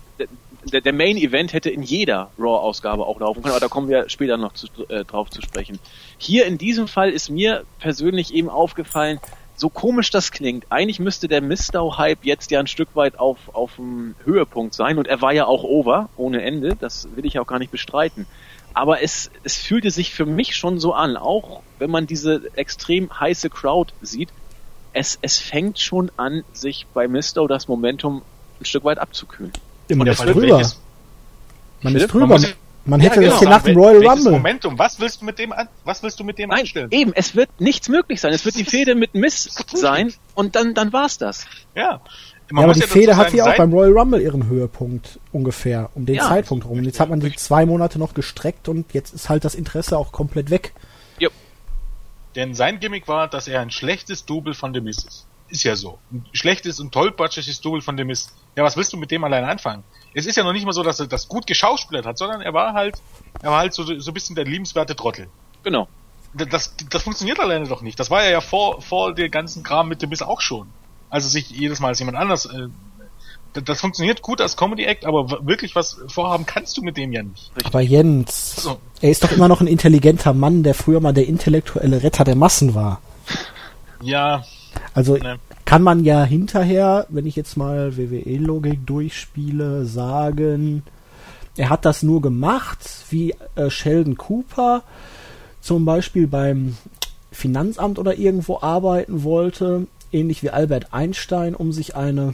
der, der Main Event hätte in jeder Raw-Ausgabe auch laufen können, aber da kommen wir später noch zu, äh, drauf zu sprechen. Hier in diesem Fall ist mir persönlich eben aufgefallen, so komisch das klingt. Eigentlich müsste der Mistau-Hype jetzt ja ein Stück weit auf, auf dem Höhepunkt sein und er war ja auch over, ohne Ende. Das will ich auch gar nicht bestreiten. Aber es, es fühlte sich für mich schon so an, auch wenn man diese extrem heiße Crowd sieht, es, es fängt schon an, sich bei Mistow das Momentum ein Stück weit abzukühlen. Man Und ist allem drüber. welches- Man ist drüber. Man Man, hätte Ja, das genau. hier nach dem Royal welches Rumble. Momentum. Was willst du mit dem an, was willst du mit dem Nein, anstellen? eben, es wird nichts möglich sein. Es wird die Fehde mit Miss sein und dann, dann war's das. Ja. Ja, aber die dazu Fehde hat ja auch beim Royal Rumble ihren Höhepunkt ungefähr, um den Ja. Zeitpunkt rum. Jetzt hat man die zwei Monate noch gestreckt und jetzt ist halt das Interesse auch komplett weg. Denn sein Gimmick war, dass er ein schlechtes Double von The Miz ist. Ist ja so. Ein schlechtes und tollpatschiges Double von The Miz. Ja, was willst du mit dem allein anfangen? Es ist ja noch nicht mal so, dass er das gut geschauspielert hat, sondern er war halt, er war halt so, so ein bisschen der liebenswerte Trottel. Genau. Das, das, funktioniert alleine doch nicht. Das war ja vor, vor der ganzen Kram mit The Miz auch schon. Also sich jedes Mal als jemand anders, äh, das, funktioniert gut als Comedy Act, aber wirklich was vorhaben kannst du mit dem ja nicht. Aber Jens, So. er ist doch immer noch ein intelligenter Mann, der früher mal der intellektuelle Retter der Massen war. Ja, Also Ne. kann man ja hinterher, wenn ich jetzt mal WWE-Logik durchspiele, sagen, er hat das nur gemacht, wie äh, Sheldon Cooper zum Beispiel beim Finanzamt oder irgendwo arbeiten wollte, ähnlich wie Albert Einstein, um sich eine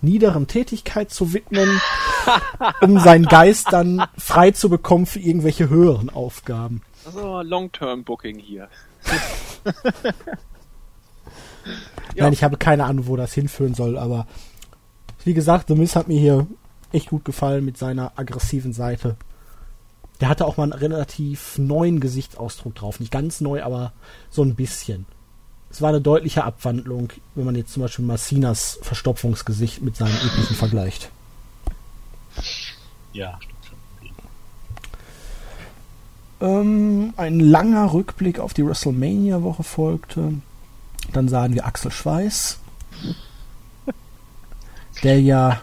niederen Tätigkeit zu widmen, um seinen Geist dann frei zu bekommen für irgendwelche höheren Aufgaben. Also Long-Term-Booking hier. Ja. Nein, ich habe keine Ahnung, wo das hinführen soll, aber wie gesagt, The Miz hat mir hier echt gut gefallen mit seiner aggressiven Seite. Der hatte auch mal einen relativ neuen Gesichtsausdruck drauf. Nicht ganz neu, aber so ein bisschen. Es war eine deutliche Abwandlung, wenn man jetzt zum Beispiel Massinas Verstopfungsgesicht mit seinem üblichen vergleicht. Ja, Ähm, ein langer Rückblick auf die WrestleMania-Woche folgte. Dann sahen wir Axel Schweiß, der ja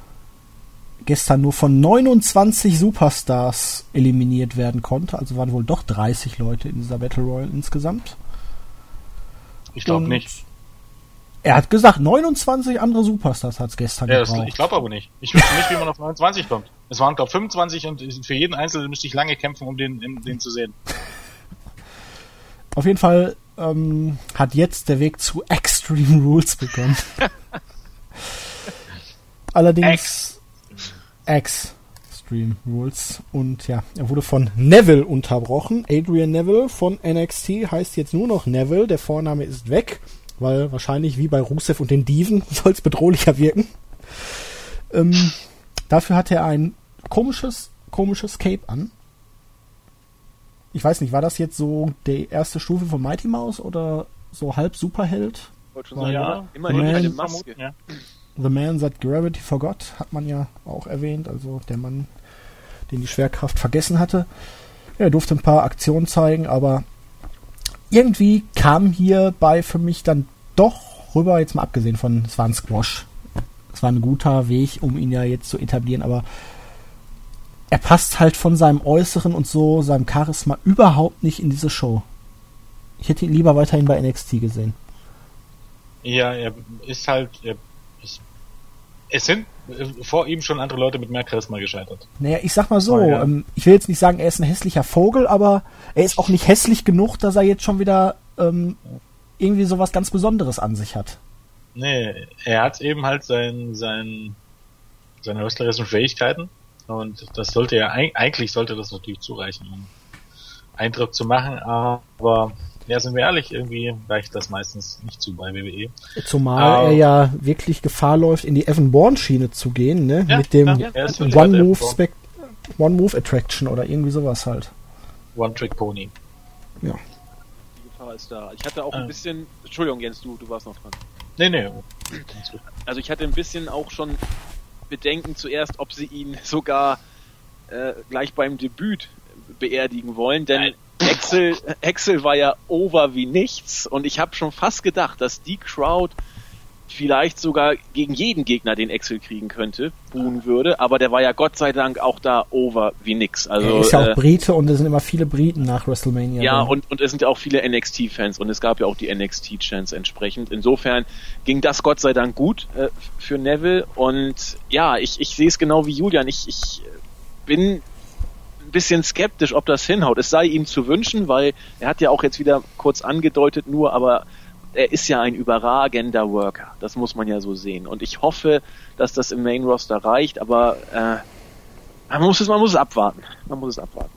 gestern nur von 29 Superstars eliminiert werden konnte. Also waren wohl doch 30 Leute in dieser Battle Royale insgesamt. Ich glaube nicht. Er hat gesagt, 29 andere Superstars hat es gestern Ja, das, gebraucht. ich glaube aber nicht. Ich wüsste nicht, wie man auf 29 kommt. Es waren, glaube 25 und für jeden Einzelnen müsste ich lange kämpfen, um den, um den zu sehen. Auf jeden Fall ähm, hat jetzt der Weg zu Extreme Rules begonnen. Allerdings Extreme Rules. Und ja, er wurde von Neville unterbrochen. Adrian Neville von NXT heißt jetzt nur noch Neville. Der Vorname ist weg, weil wahrscheinlich wie bei Rusev und den Diven soll es bedrohlicher wirken. Ähm, dafür hat er ein komisches, komisches Cape an. Ich weiß nicht, war das jetzt so die erste Stufe von Mighty Mouse oder so halb Superheld? Wollte schon Ja, sagen, ja. immerhin Man- eine Maske. Ja. The Man That Gravity Forgot hat man ja auch erwähnt, also der Mann, den die Schwerkraft vergessen hatte. Ja, er durfte ein paar Aktionen zeigen, aber irgendwie kam hierbei für mich dann doch rüber, jetzt mal abgesehen von, es war ein Squash. Es war ein guter Weg, um ihn ja jetzt zu etablieren, aber er passt halt von seinem Äußeren und so, seinem Charisma überhaupt nicht in diese Show. Ich hätte ihn lieber weiterhin bei NXT gesehen. Ja, er ist halt, er ist, es sind vor ihm schon andere Leute mit mehr Charisma gescheitert. Naja, ich sag mal so, Oh, ja. ähm, ich will jetzt nicht sagen, er ist ein hässlicher Vogel, aber er ist auch nicht hässlich genug, dass er jetzt schon wieder ähm, irgendwie sowas ganz Besonderes an sich hat. Nee, er hat eben halt sein, sein, seine wrestlerischen Fähigkeiten und das sollte ja, eig- eigentlich sollte das natürlich zureichen, um Eindruck zu machen, aber ja, sind wir ehrlich, irgendwie reicht das meistens nicht zu bei WWE. Zumal Ah. er ja wirklich Gefahr läuft, in die Evan Bourne-Schiene zu gehen, ne? Ja, Mit dem ja, One-Move Evan Spec One-Move Attraction oder irgendwie sowas halt. One-Trick-Pony. Ja. Die Gefahr ist da. Ich hatte auch ein Ähm. bisschen, Entschuldigung Jens, du, du warst noch dran. Nee, nee. Also ich hatte ein bisschen auch schon Bedenken zuerst, ob sie ihn sogar äh, gleich beim Debüt beerdigen wollen, denn Axel, Axel war ja over wie nichts und ich habe schon fast gedacht, dass die Crowd vielleicht sogar gegen jeden Gegner den Axel kriegen könnte, buhen würde, aber der war ja Gott sei Dank auch da over wie nix. Also er ist ja auch äh, Brite und es sind immer viele Briten nach WrestleMania. ja, und, und es sind ja auch viele NXT-Fans und es gab ja auch die NXT-Chants entsprechend. Insofern ging das Gott sei Dank gut äh, für Neville und ja, ich, ich sehe es genau wie Julian. Ich, ich bin ein bisschen skeptisch, ob das hinhaut. Es sei ihm zu wünschen, weil er hat ja auch jetzt wieder kurz angedeutet nur, aber er ist ja ein überragender Worker. Das muss man ja so sehen. Und ich hoffe, dass das im Main Roster reicht, aber äh, man muss es, man muss es abwarten. Man muss es abwarten.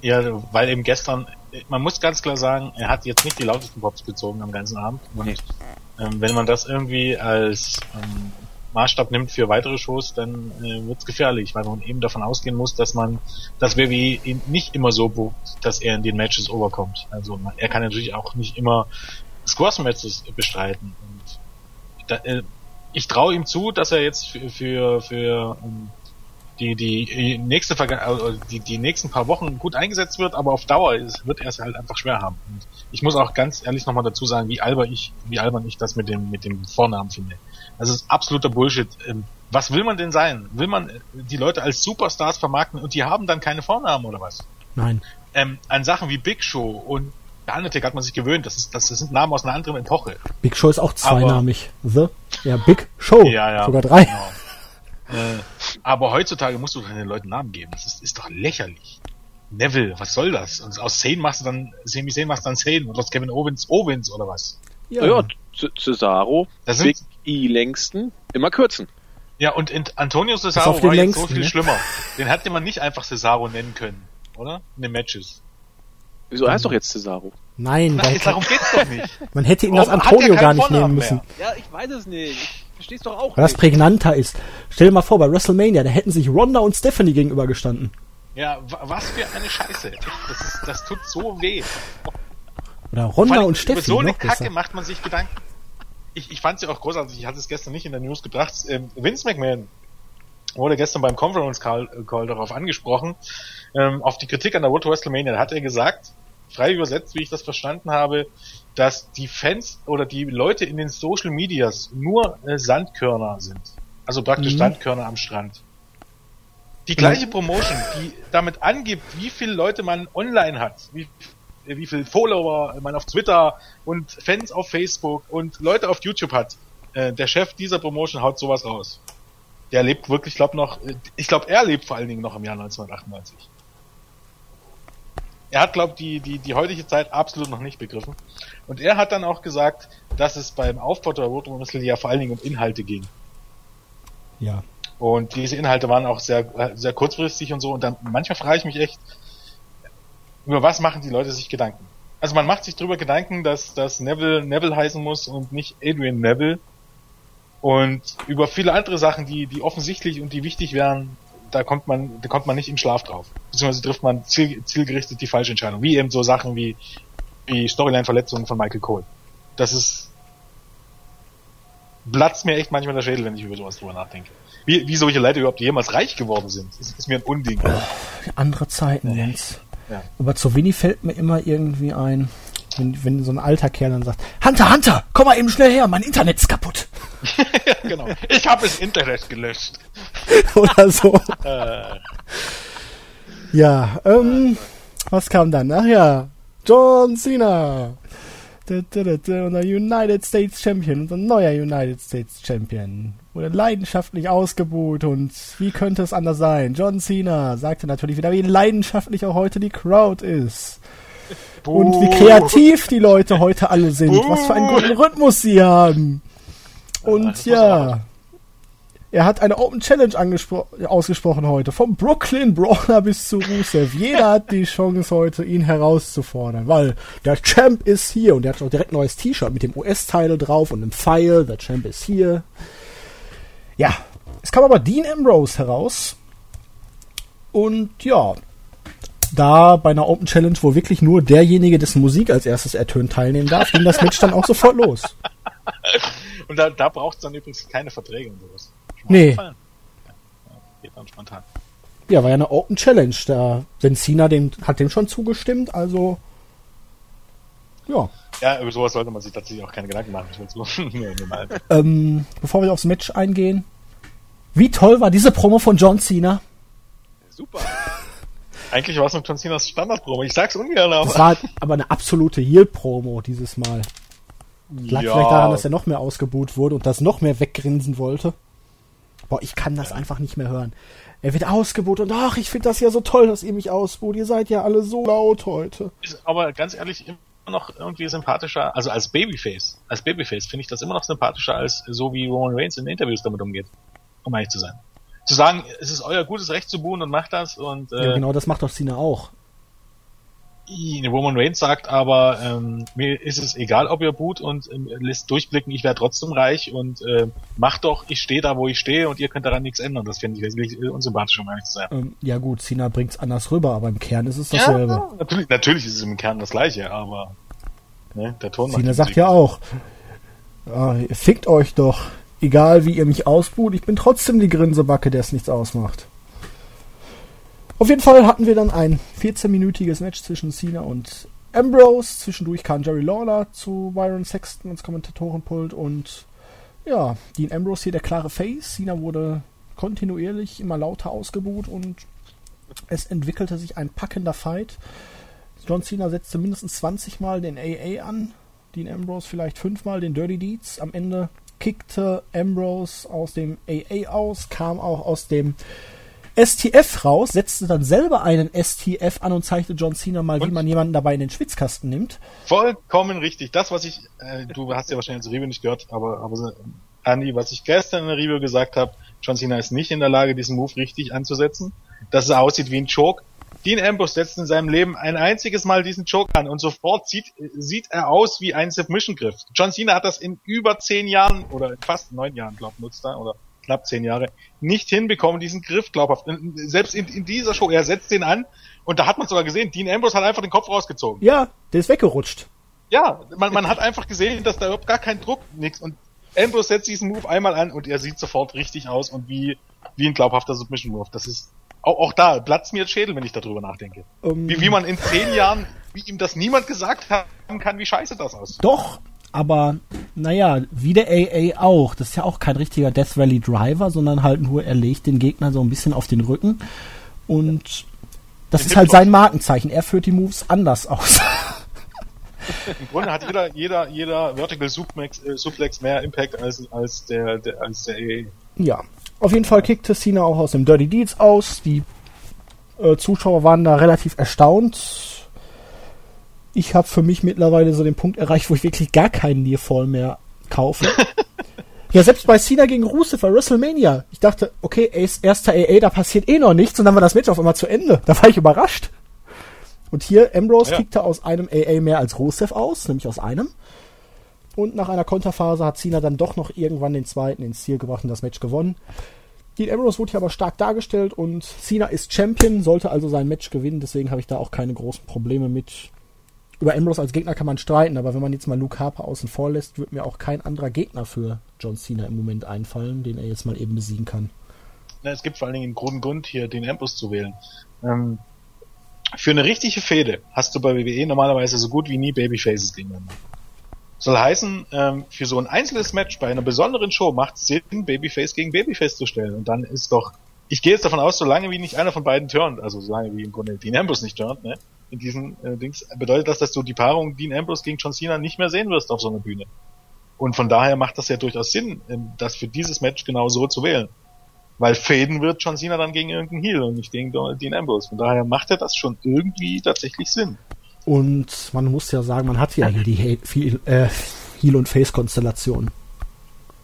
Ja, weil eben gestern, man muss ganz klar sagen, er hat jetzt nicht die lautesten Pops gezogen am ganzen Abend. Und, Nee. ähm, wenn man das irgendwie als ähm, Maßstab nimmt für weitere Shows, dann äh, wird's gefährlich, weil man eben davon ausgehen muss, dass man, dass WWE ihn nicht immer so bucht, dass er in den Matches overkommt. Also man, er kann natürlich auch nicht immer Squash-Matches bestreiten. Und da, äh, ich traue ihm zu, dass er jetzt für, für, für ähm, die, die nächste Verga also die, die nächsten paar Wochen gut eingesetzt wird, aber auf Dauer ist, wird er es halt einfach schwer haben. Und ich muss auch ganz ehrlich nochmal dazu sagen, wie albern ich, wie albern ich das mit dem, mit dem Vornamen finde. Das ist absoluter Bullshit. Ähm, Was will man denn sein? Will man äh, die Leute als Superstars vermarkten und die haben dann keine Vornamen oder was? Nein. Ähm, an Sachen wie Big Show und der Undertaker hat man sich gewöhnt. Das ist, das sind Namen aus einer anderen Epoche. Big Show ist auch Aber- zweinamig. The? Ja, Big Show. Ja, ja. Sogar drei. Genau. Äh, aber heutzutage musst du den Leuten Namen geben. Das ist, ist doch lächerlich. Neville, was soll das? Und aus Zane machst du dann, Sami Zayn machst du dann Zane und aus Kevin Owens Owens oder was? Ja, ja Cesaro, Das sind, Big E längsten, immer kürzen. ja, und Antonio Cesaro war jetzt so viel ne? schlimmer. Den hätte man nicht einfach Cesaro nennen können, oder? In den Matches. Wieso heißt doch jetzt Cesaro? Nein, Nein, weil, darum geht's doch nicht. man hätte ihm das Antonio gar nicht nehmen Vornamen müssen. mehr? Ja, ich weiß es nicht. Verstehst doch auch Weil das prägnanter ist. Stell dir mal vor, bei WrestleMania, da hätten sich Ronda und Stephanie gegenübergestanden. Ja, was für eine Scheiße. Das, ist, das tut so weh. Oder Ronda und Stephanie. Über so eine Kacke besser. macht man sich Gedanken. Ich, ich fand sie auch großartig. Ich hatte es gestern nicht in der News gebracht. Ähm, Vince McMahon wurde gestern beim Conference Call, Call darauf angesprochen, ähm, auf die Kritik an der Road to WrestleMania. Hat er gesagt, frei übersetzt, wie ich das verstanden habe, dass die Fans oder die Leute in den Social Medias nur äh, Sandkörner sind. Also praktisch Mhm. Sandkörner am Strand. Die gleiche Promotion, die damit angibt, wie viele Leute man online hat, wie, wie viele Follower man auf Twitter und Fans auf Facebook und Leute auf YouTube hat, äh, der Chef dieser Promotion haut sowas raus. Der lebt wirklich, glaube noch, äh, ich glaube, er lebt vor allen Dingen noch im Jahr 1998. Er hat, glaube die, die, die heutige Zeit absolut noch nicht begriffen. Und er hat dann auch gesagt, dass es beim Aufbau der Wrestling ja vor allen Dingen um Inhalte ging. Ja. Und diese Inhalte waren auch sehr, sehr kurzfristig und so. Und dann manchmal frage ich mich echt, über was machen die Leute sich Gedanken? Also man macht sich darüber Gedanken, dass, dass Neville Neville heißen muss und nicht Adrian Neville. Und über viele andere Sachen, die, die offensichtlich und die wichtig wären, da kommt man, da kommt man nicht im Schlaf drauf. Beziehungsweise trifft man ziel, zielgerichtet die falsche Entscheidung. Wie eben so Sachen wie, wie Storyline-Verletzungen von Michael Cole. Das ist, platzt mir echt manchmal der Schädel, wenn ich über sowas drüber nachdenke. Wie, wie solche Leute überhaupt jemals reich geworden sind, ist, ist mir ein Unding. Andere Zeiten, Jens. Ja. Aber zu Winnie fällt mir immer irgendwie ein, wenn, wenn so ein alter Kerl dann sagt, Hunter, Hunter, komm mal eben schnell her, mein Internet ist kaputt. genau. Ich habe das Internet gelöscht. Oder so. Äh, Ja, ähm, was kam dann? Ach ja, John Cena. Unser United States Champion, unser neuer United States Champion. Wurde leidenschaftlich ausgebuht und wie könnte es anders sein? John Cena sagte natürlich wieder, wie leidenschaftlich auch heute die Crowd ist. Und wie buh. kreativ die Leute heute alle sind. Was für einen guten Rhythmus sie haben. Und muss ja, er hat eine Open Challenge ausgesprochen heute. Vom Brooklyn Brawler bis zu Rusev. Jeder hat die Chance heute, ihn herauszufordern. Weil der Champ ist hier. Und er hat auch direkt ein neues T-Shirt mit dem US-Teil drauf und einem Pfeil. Der Champ ist hier. Ja, es kam aber Dean Ambrose heraus. Und ja, da bei einer Open Challenge, wo wirklich nur derjenige, dessen Musik als erstes ertönt, teilnehmen darf, ging das Match dann auch sofort los. Und da, da braucht es dann übrigens keine Verträge und sowas. Nee. Ja, geht dann spontan. Ja, war ja eine Open Challenge. Da, denn Cena dem, hat dem schon zugestimmt, also. Ja. Ja, über sowas sollte man sich tatsächlich auch keine Gedanken machen. Mal. Ähm, bevor wir aufs Match eingehen. Wie toll war diese Promo von John Cena? Super. Eigentlich war es mit John Cenas Standardpromo. Ich sag's ungern, aber. Das war aber eine absolute Heel-Promo dieses Mal. Lag Ja. vielleicht daran, dass er noch mehr ausgebuht wurde und das noch mehr weggrinsen wollte. Boah, ich kann das einfach nicht mehr hören. Er wird ausgebuht und ach, ich finde das ja so toll, dass ihr mich ausbuht. Ihr seid ja alle so laut heute. ist aber ganz ehrlich immer noch irgendwie sympathischer, also als Babyface, als Babyface finde ich das immer noch sympathischer als so wie Roman Reigns in Interviews damit umgeht, um ehrlich zu sein. Zu sagen, es ist euer gutes Recht zu buhen und macht das und äh, Ja, genau, das macht doch Cena auch. Roman Reigns sagt aber, ähm, mir ist es egal, ob ihr buht und ähm, lässt durchblicken, ich werde trotzdem reich und äh, macht doch, ich stehe da, wo ich stehe und ihr könnt daran nichts ändern. Das finde ich wesentlich äh, unsympathischer, um ehrlich zu sein. Ähm, ja gut, Cena bringt's anders rüber, aber im Kern ist es dasselbe. Ja, natürlich, natürlich ist es im Kern das gleiche, aber ne, der Ton Cena sagt ja auch, ihr fickt euch doch. Egal wie ihr mich ausbuht, ich bin trotzdem die Grinsebacke, der es nichts ausmacht. Auf jeden Fall hatten wir dann ein 14-minütiges Match zwischen Cena und Ambrose. Zwischendurch kam Jerry Lawler zu Byron Sexton ins Kommentatorenpult und ja, Dean Ambrose hier der klare Face. Cena wurde kontinuierlich immer lauter ausgebuht und es entwickelte sich ein packender Fight. John Cena setzte mindestens 20 Mal den AA an, Dean Ambrose vielleicht fünfmal den Dirty Deeds. Am Ende kickte Ambrose aus dem AA aus, kam auch aus dem STF raus, setzte dann selber einen STF an und zeigte John Cena mal, wie Und? man jemanden dabei in den Schwitzkasten nimmt. Vollkommen richtig. Das, was ich, äh, du hast ja wahrscheinlich das Review nicht gehört, aber, aber Andi, was ich gestern in der Review gesagt habe, John Cena ist nicht in der Lage, diesen Move richtig anzusetzen. Dass er aussieht wie ein Choke, Dean Ambrose setzt in seinem Leben ein einziges Mal diesen Choke an und sofort sieht, sieht er aus wie ein Submission-Griff. John Cena hat das in über zehn Jahren oder fast neun Jahren, glaub nutzt er, oder knapp zehn Jahre, nicht hinbekommen, diesen Griff glaubhaft. Selbst in, in dieser Show, er setzt den an und da hat man sogar gesehen, Dean Ambrose hat einfach den Kopf rausgezogen. Ja, der ist weggerutscht. Ja, man, man hat einfach gesehen, dass da überhaupt gar kein Druck, nix. Und Ambrose setzt diesen Move einmal an und er sieht sofort richtig aus und wie, wie ein glaubhafter Submission Move. Das ist auch, auch da platzt mir jetzt Schädel, wenn ich darüber nachdenke. Um, wie, wie man in zehn Jahren, wie ihm das niemand gesagt haben kann, wie scheiße das aus. Doch, aber naja, wie der AA auch. Das ist ja auch kein richtiger Death Rally Driver, sondern halt nur, er legt den Gegner so ein bisschen auf den Rücken. Und das ist halt sein Markenzeichen. Er führt die Moves anders aus. Im Grunde hat jeder, jeder, jeder Vertical Suplex, äh, Suplex mehr Impact als, als der, der, als der AA. Ja. Auf jeden Fall kickte Cena auch aus dem Dirty Deeds aus. Die äh, Zuschauer waren da relativ erstaunt. Ich habe für mich mittlerweile so den Punkt erreicht, wo ich wirklich gar keinen Nearfall mehr kaufe. ja, selbst bei Cena gegen Rusev bei WrestleMania. Ich dachte, okay, ist erster AA, da passiert eh noch nichts und dann war das Match auf einmal zu Ende. Da war ich überrascht. Und hier, Ambrose ja. kickte aus einem AA mehr als Rusev aus, nämlich aus einem. Und nach einer Konterphase hat Cena dann doch noch irgendwann den zweiten ins Ziel gebracht und das Match gewonnen. Dean Ambrose wurde hier aber stark dargestellt und Cena ist Champion, sollte also sein Match gewinnen, deswegen habe ich da auch keine großen Probleme mit. Über Ambrose als Gegner kann man streiten, aber wenn man jetzt mal Luke Harper außen vor lässt, wird mir auch kein anderer Gegner für John Cena im Moment einfallen, den er jetzt mal eben besiegen kann. Na, es gibt vor allen Dingen einen guten Grund, hier den Ambrose zu wählen. Ähm, für eine richtige Fehde hast du bei WWE normalerweise so gut wie nie Babyfaces gegeneinander. Soll heißen, ähm, für so ein einzelnes Match bei einer besonderen Show macht es Sinn, Babyface gegen Babyface zu stellen. Und dann ist doch, ich gehe jetzt davon aus, solange wie nicht einer von beiden turnt, also solange wie im Grunde Dean Ambrose nicht turnt, ne, in diesen äh, Dings, bedeutet das, dass du die Paarung Dean Ambrose gegen John Cena nicht mehr sehen wirst auf so einer Bühne. Und von daher macht das ja durchaus Sinn, ähm, das für dieses Match genau so zu wählen. Weil Fäden wird John Cena dann gegen irgendeinen Heel und nicht gegen Dean Ambrose. Von daher macht er das schon irgendwie tatsächlich Sinn. Und man muss ja sagen, man hat ja hier die Heel, äh, Heel und Face-Konstellation.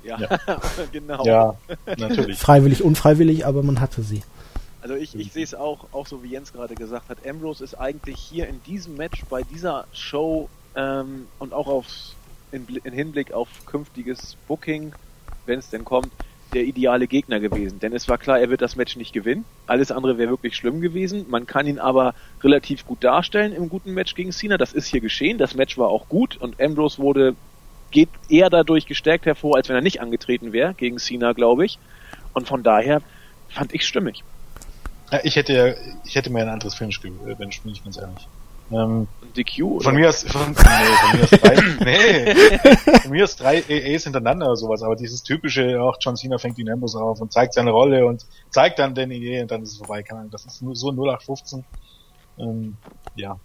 Ja, ja. genau. Ja, natürlich. Freiwillig, unfreiwillig, aber man hatte sie. Also ich, ich sehe es auch, auch so wie Jens gerade gesagt hat. Ambrose ist eigentlich hier in diesem Match, bei dieser Show ähm, und auch aufs, in, in Hinblick auf künftiges Booking, wenn es denn kommt, der ideale Gegner gewesen. Denn es war klar, er wird das Match nicht gewinnen. Alles andere wäre wirklich schlimm gewesen. Man kann ihn aber relativ gut darstellen im guten Match gegen Cena. Das ist hier geschehen. Das Match war auch gut und Ambrose wurde, geht eher dadurch gestärkt hervor, als wenn er nicht angetreten wäre gegen Cena, glaube ich. Und von daher fand ich stimmig. Ja, ich hätte, ich hätte mir ein anderes Finish gewünscht, bin ich ganz ehrlich. Ähm, DQ, oder? Von mir aus, von, nee, von mir aus drei, nee, von mir aus drei EAs hintereinander oder sowas, aber dieses typische, auch John Cena fängt die Nembus auf und zeigt seine Rolle und zeigt dann den EA und dann ist es vorbei, keine Ahnung, das ist nur so 0815, ähm, ja.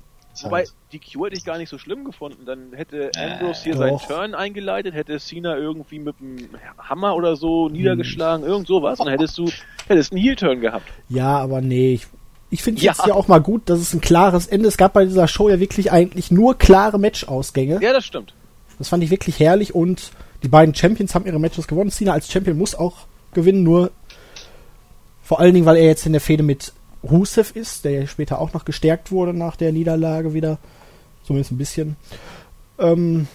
Wobei, halt. DQ hätte ich gar nicht so schlimm gefunden. Dann hätte Ambrose hier äh, seinen Turn eingeleitet, hätte Cena irgendwie mit dem Hammer oder so niedergeschlagen, hm. irgend sowas, und dann hättest du, hättest einen Heel-Turn gehabt. Ja, aber nee, ich ich finde ja. jetzt ja auch mal gut, dass es ein klares Ende. Es gab bei dieser Show ja wirklich eigentlich nur klare Match-Ausgänge. Ja, das stimmt. Das fand ich wirklich herrlich und die beiden Champions haben ihre Matches gewonnen. Cena als Champion muss auch gewinnen, nur vor allen Dingen, weil er jetzt in der Fehde mit Rusev ist, der ja später auch noch gestärkt wurde nach der Niederlage wieder. Zumindest ein bisschen. Ähm,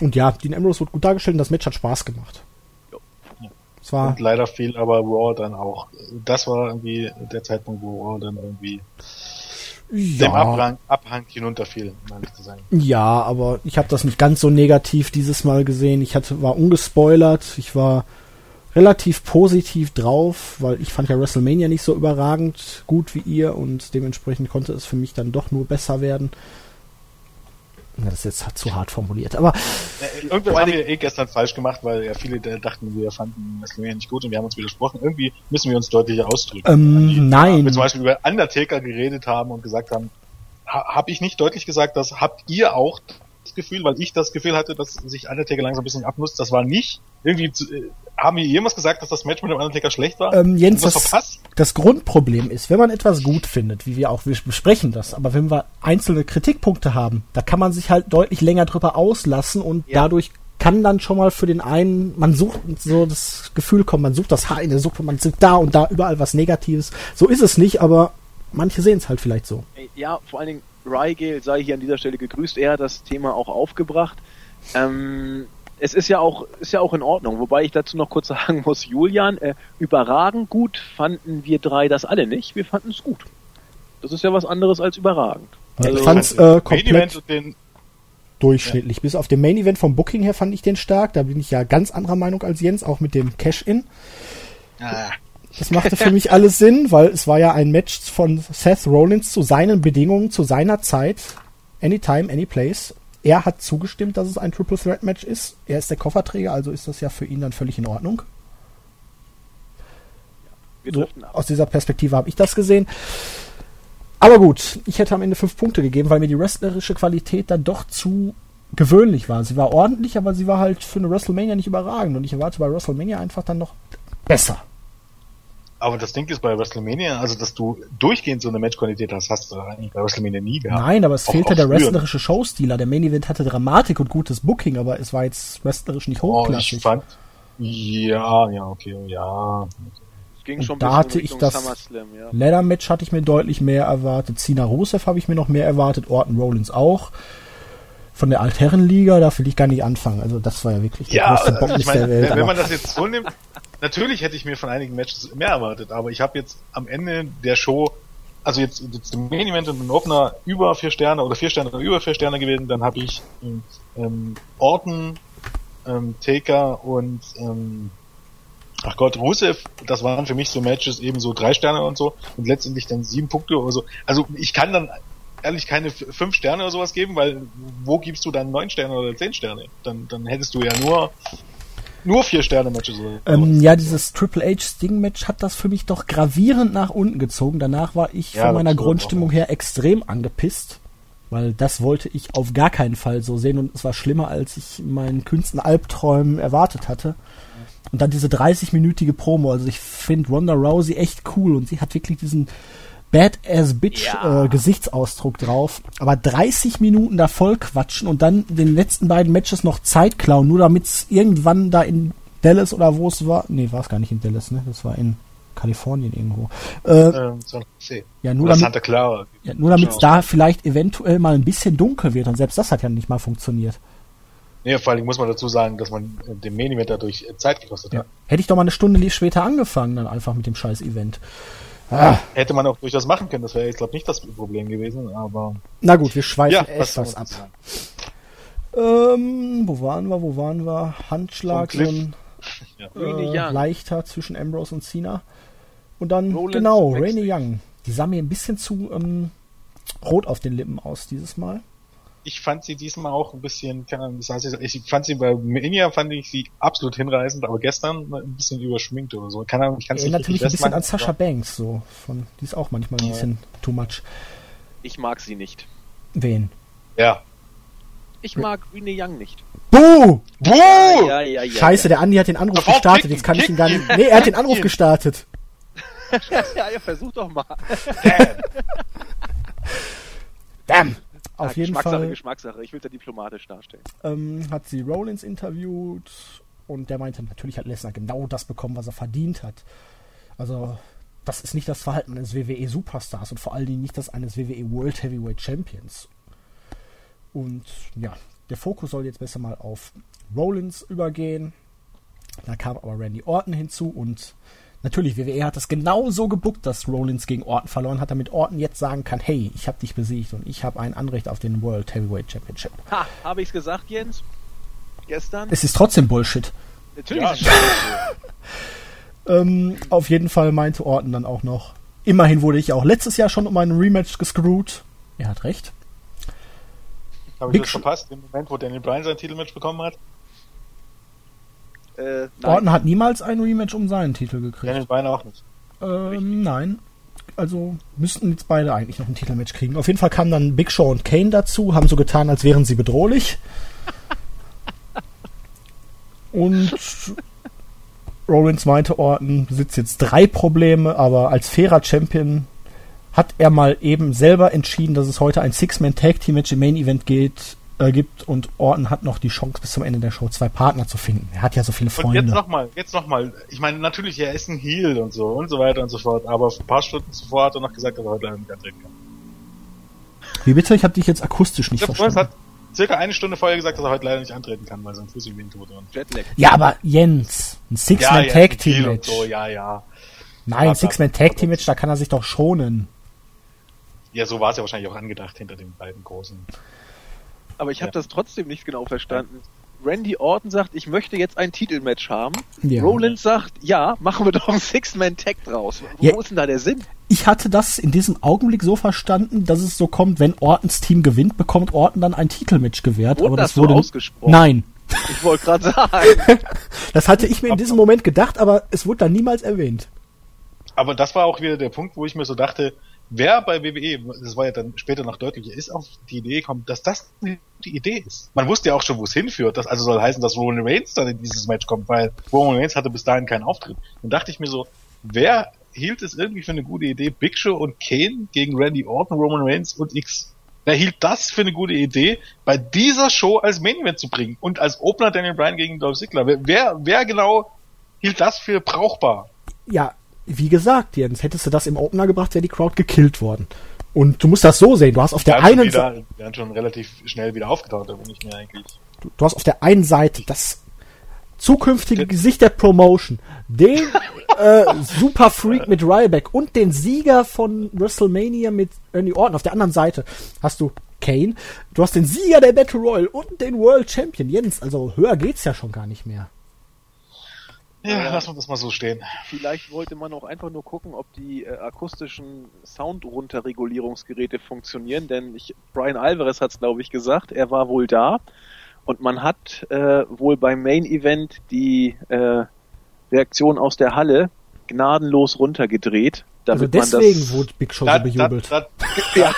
und ja, Dean Ambrose wird gut dargestellt und das Match hat Spaß gemacht. War und leider fiel aber Raw dann auch. Das war irgendwie der Zeitpunkt, wo Raw dann irgendwie ja. dem Abhang, Abhang hinunterfiel, meine ich zu sagen. Ja, aber ich habe das nicht ganz so negativ dieses Mal gesehen. Ich hatte, war ungespoilert. Ich war relativ positiv drauf, weil ich fand ja WrestleMania nicht so überragend gut wie ihr und dementsprechend konnte es für mich dann doch nur besser werden. Na, das ist jetzt zu hart formuliert, aber. Äh, irgendwas haben wir eh gestern falsch gemacht, weil ja viele dachten, wir fanden WrestleMania nicht gut und wir haben uns widersprochen. Irgendwie müssen wir uns deutlicher ausdrücken. Ähm, die, nein. Wir zum Beispiel über Undertaker geredet haben und gesagt haben, ha, habe ich nicht deutlich gesagt, das habt ihr auch das Gefühl, weil ich das Gefühl hatte, dass sich Undertaker langsam ein bisschen abnutzt. Das war nicht irgendwie, zu, äh, haben wir jemals gesagt, dass das Match mit dem Undertaker schlecht war? Ähm, Jens, das, das Grundproblem ist, wenn man etwas gut findet, wie wir auch, wir besprechen das, aber wenn wir einzelne Kritikpunkte haben, da kann man sich halt deutlich länger drüber auslassen und ja. dadurch kann dann schon mal für den einen, man sucht so das Gefühl kommen, man sucht das Haar in der Suppe, man sieht da und da überall was Negatives. So ist es nicht, aber manche sehen es halt vielleicht so. Ja, vor allen Dingen Rygale sei hier an dieser Stelle gegrüßt. Er hat das Thema auch aufgebracht. Ähm, es ist ja auch ist ja auch in Ordnung. Wobei ich dazu noch kurz sagen muss, Julian, äh, überragend gut fanden wir drei das alle nicht. Wir fanden es gut. Das ist ja was anderes als überragend. Ja, also, ich fand es äh, komplett durchschnittlich. Ja. Bis auf den Main Event vom Booking her fand ich den stark. Da bin ich ja ganz anderer Meinung als Jens, auch mit dem Cash-In. Ah. Das machte für mich alles Sinn, weil es war ja ein Match von Seth Rollins zu seinen Bedingungen, zu seiner Zeit. Anytime, anyplace. Er hat zugestimmt, dass es ein Triple Threat Match ist. Er ist der Kofferträger, also ist das ja für ihn dann völlig in Ordnung. So, aus dieser Perspektive habe ich das gesehen. Aber gut, ich hätte am Ende fünf Punkte gegeben, weil mir die wrestlerische Qualität dann doch zu gewöhnlich war. Sie war ordentlich, aber sie war halt für eine WrestleMania nicht überragend. Und ich erwarte bei WrestleMania einfach dann noch besser. Aber das Ding ist bei WrestleMania, also dass du durchgehend so eine Matchqualität hast, hast du eigentlich bei WrestleMania nie gehabt. Nein, aber es auch, fehlte auch der wrestlerische Showstealer. Der Main Event hatte Dramatik und gutes Booking, aber es war jetzt wrestlerisch nicht hochklassig. Oh, ich fand, ja, ja, okay, ja. Ging schon da hatte ich das SummerSlam, ja. Leather Match hatte ich mir deutlich mehr erwartet. Cena Rusev habe ich mir noch mehr erwartet. Orton Rollins auch. Von der Altherrenliga, da will ich gar nicht anfangen. Also das war ja wirklich der ja, größte meine, der Welt. Wenn man das jetzt so nimmt, natürlich hätte ich mir von einigen Matches mehr erwartet, aber ich habe jetzt am Ende der Show, also jetzt, jetzt im Main Event und im Opener über vier Sterne oder vier Sterne oder über vier Sterne gewählt, dann habe ich ähm, Orton, ähm, Taker und ähm, ach Gott, Rusev, das waren für mich so Matches eben so drei Sterne und so und letztendlich dann sieben Punkte oder so. Also ich kann dann ehrlich keine fünf Sterne oder sowas geben, weil wo gibst du dann neun Sterne oder zehn Sterne? Dann, dann hättest du ja nur nur vier Sterne Matches. Ähm, ja, dieses Triple H Sting Match hat das für mich doch gravierend nach unten gezogen. Danach war ich ja, von meiner Grundstimmung her extrem angepisst, weil das wollte ich auf gar keinen Fall so sehen und es war schlimmer, als ich meinen kühnsten Albträumen erwartet hatte. Und dann diese 30-minütige Promo. Also ich finde Ronda Rousey echt cool und sie hat wirklich diesen Badass Bitch ja. äh, Gesichtsausdruck drauf. Aber 30 Minuten da voll quatschen und dann den letzten beiden Matches noch Zeit klauen, nur damit es irgendwann da in Dallas oder wo es war. Nee, war es gar nicht in Dallas, ne? Das war in Kalifornien irgendwo. Äh, ähm, ja, nur oder damit, Ja, nur damit es da vielleicht eventuell mal ein bisschen dunkel wird und selbst das hat ja nicht mal funktioniert. Nee, vor allem muss man dazu sagen, dass man dem Main Event dadurch Zeit gekostet ja. hat. Hätte ich doch mal eine Stunde später angefangen, dann einfach mit dem scheiß Event. Ah. Hätte man auch durchaus machen können, das wäre jetzt glaube nicht das Problem gewesen, aber. Na gut, wir schweifen ja, etwas ab. Ähm, wo waren wir, wo waren wir? Handschlag, so ein ja. äh, leichter zwischen Ambrose und Cena. Und dann, Roland genau, Rainy Young. Die sah mir ein bisschen zu ähm, rot auf den Lippen aus dieses Mal ich fand sie diesmal auch ein bisschen, keine Ahnung, das heißt, ich fand sie bei Mania fand ich sie absolut hinreißend, aber gestern ein bisschen überschminkt oder so. Keine Ahnung, ich kann es nicht Natürlich ein bisschen an Sascha Banks, so. Von, die ist auch manchmal ein bisschen too much. Ich mag sie nicht. Wen? Ja. Ich mag Rene Young nicht. Buh! Buh! Ja, ja, ja, Scheiße, der Andi hat den Anruf Sofort gestartet. Jetzt kann ich ihn gar nicht. Nee, er hat den Anruf gestartet. ja, ja, versuch doch mal. Damn. Damn. Auf ja, jeden Geschmackssache, Fall. Geschmackssache. Ich will ja diplomatisch darstellen. Ähm, hat sie Rollins interviewt und der meinte, natürlich hat Lesnar genau das bekommen, was er verdient hat. Also, das ist nicht das Verhalten eines WWE Superstars und vor allen Dingen nicht das eines WWE World Heavyweight Champions. Und ja, der Fokus soll jetzt besser mal auf Rollins übergehen. Da kam aber Randy Orton hinzu und Natürlich, WWE hat das genau so gebuckt, dass Rollins gegen Orton verloren hat, damit Orton jetzt sagen kann, hey, ich habe dich besiegt und ich habe ein Anrecht auf den World Heavyweight Championship. Ha, habe ich's gesagt, Jens? Gestern? Es ist trotzdem Bullshit. Natürlich ja. ist es ähm, Auf jeden Fall meinte Orton dann auch noch, immerhin wurde ich auch letztes Jahr schon um einen Rematch gescrewt. Er hat recht. Habe ich das verpasst, im Moment, wo Daniel Bryan sein Titelmatch bekommen hat? Äh, Orton hat niemals ein Rematch um seinen Titel gekriegt. Daniel Bryan auch nicht. Ähm, nein. Also müssten jetzt beide eigentlich noch ein Titelmatch kriegen. Auf jeden Fall kamen dann Big Show und Kane dazu, haben so getan, als wären sie bedrohlich. und Rollins meinte, Orton besitzt jetzt drei Probleme, aber als fairer Champion hat er mal eben selber entschieden, dass es heute ein Six-Man-Tag-Team-Match im Main-Event geht äh, gibt und Orton hat noch die Chance bis zum Ende der Show zwei Partner zu finden. Er hat ja so viele Freunde. Und jetzt nochmal, jetzt nochmal. Ich meine, natürlich, er ist ein Heel und so und so weiter und so fort, aber ein paar Stunden zuvor hat er noch gesagt, dass er heute leider nicht antreten kann. Wie bitte? Ich habe dich jetzt akustisch nicht Freund verstanden. hat circa eine Stunde vorher gesagt, dass er heute leider nicht antreten kann, weil sein Fuß ihm wehtut. Und Jetlag. Ja, aber Jens, ein ja, Six-Man ja, Match. So, ja, ja. Nein, Ja, Six-Man Tag Team Match, da kann er sich doch schonen. Ja, so war es ja wahrscheinlich auch angedacht hinter den beiden großen. Aber ich habe Ja. das trotzdem nicht genau verstanden. Randy Orton sagt, ich möchte jetzt ein Titelmatch haben. Ja. Rollins sagt, ja, machen wir doch ein Six-Man-Tag draus. Wo Ja. ist denn da der Sinn? Ich hatte das in diesem Augenblick so verstanden, dass es so kommt, wenn Ortons Team gewinnt, bekommt Orton dann ein Titelmatch gewährt. Wurde aber das das so wurde ausgesprochen? Nein, Ich wollte gerade sagen. das hatte ich mir in diesem Moment gedacht, aber es wurde dann niemals erwähnt. Aber das war auch wieder der Punkt, wo ich mir so dachte, wer bei WWE, das war ja dann später noch deutlicher, ist auf die Idee gekommen, dass das eine gute Idee ist. Man wusste ja auch schon, wo es hinführt. Das also soll heißen, dass Roman Reigns dann in dieses Match kommt, weil Roman Reigns hatte bis dahin keinen Auftritt. Dann dachte ich mir so, wer hielt es irgendwie für eine gute Idee, Big Show und Kane gegen Randy Orton, Roman Reigns und X? Wer hielt das für eine gute Idee, bei dieser Show als Main Event zu bringen und als Opener Daniel Bryan gegen Dolph Ziggler? Wer, wer, wer genau hielt das für brauchbar? Ja, wie gesagt, Jens, hättest du das im Opener gebracht, wäre die Crowd gekillt worden. Und du musst das so sehen. Du hast auf der einen Seite, wir haben schon relativ schnell wieder aufgetaucht, da bin ich mir eigentlich. du, du hast auf der einen Seite das zukünftige Gesicht der Promotion, den äh, Super Freak mit Ryback und den Sieger von WrestleMania mit Randy Orton. Auf der anderen Seite hast du Kane, du hast den Sieger der Battle Royal und den World Champion. Jens, also höher geht's ja schon gar nicht mehr. Ja, Ja. lassen wir das mal so stehen. Vielleicht wollte man auch einfach nur gucken, ob die äh, akustischen Sound-Runterregulierungsgeräte funktionieren, denn ich, Brian Alvarez hat es, glaube ich, gesagt, er war wohl da und man hat äh, wohl beim Main-Event die äh, Reaktion aus der Halle gnadenlos runtergedreht, Also deswegen das... wurde Big Show Da, so bejubelt. Da, da,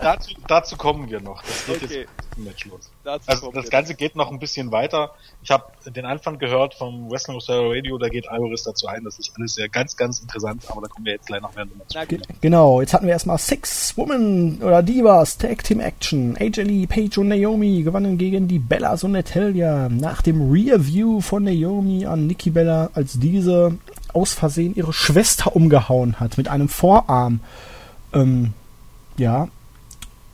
dazu, dazu kommen wir noch. Das geht Okay. jetzt Match los. dazu Also das jetzt. Ganze geht noch ein bisschen weiter. Ich habe den Anfang gehört vom Wrestling Australia Radio, da geht Alvarez dazu ein. Das ist alles sehr ganz, ganz interessant, aber da kommen wir jetzt gleich noch mehr Ge gut. genau, jetzt hatten wir erstmal Six Women oder Divas Tag Team Action. AJ Lee, Paige und Naomi gewannen gegen die Bellas und Natalia. Nach dem Rear-View von Naomi an Nikki Bella, als diese aus Versehen ihre Schwester umgehauen hat mit einem Vorarm. Ähm, ja,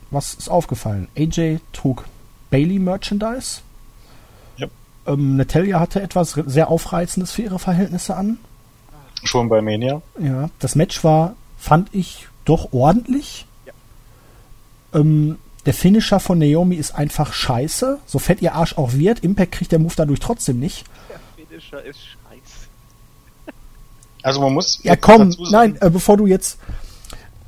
was ist aufgefallen? AJ trug Bailey Merchandise. Ja. Ähm, Natalia hatte etwas sehr Aufreizendes für ihre Verhältnisse an. Schon bei Mania. Ja, das Match war, fand ich, doch ordentlich. Ähm, der Finisher von Naomi ist einfach scheiße. So fett ihr Arsch auch wird. Impact kriegt der Move dadurch trotzdem nicht. Der Finisher ist scheiße. Also man muss Ja, komm, nein, äh, bevor du jetzt.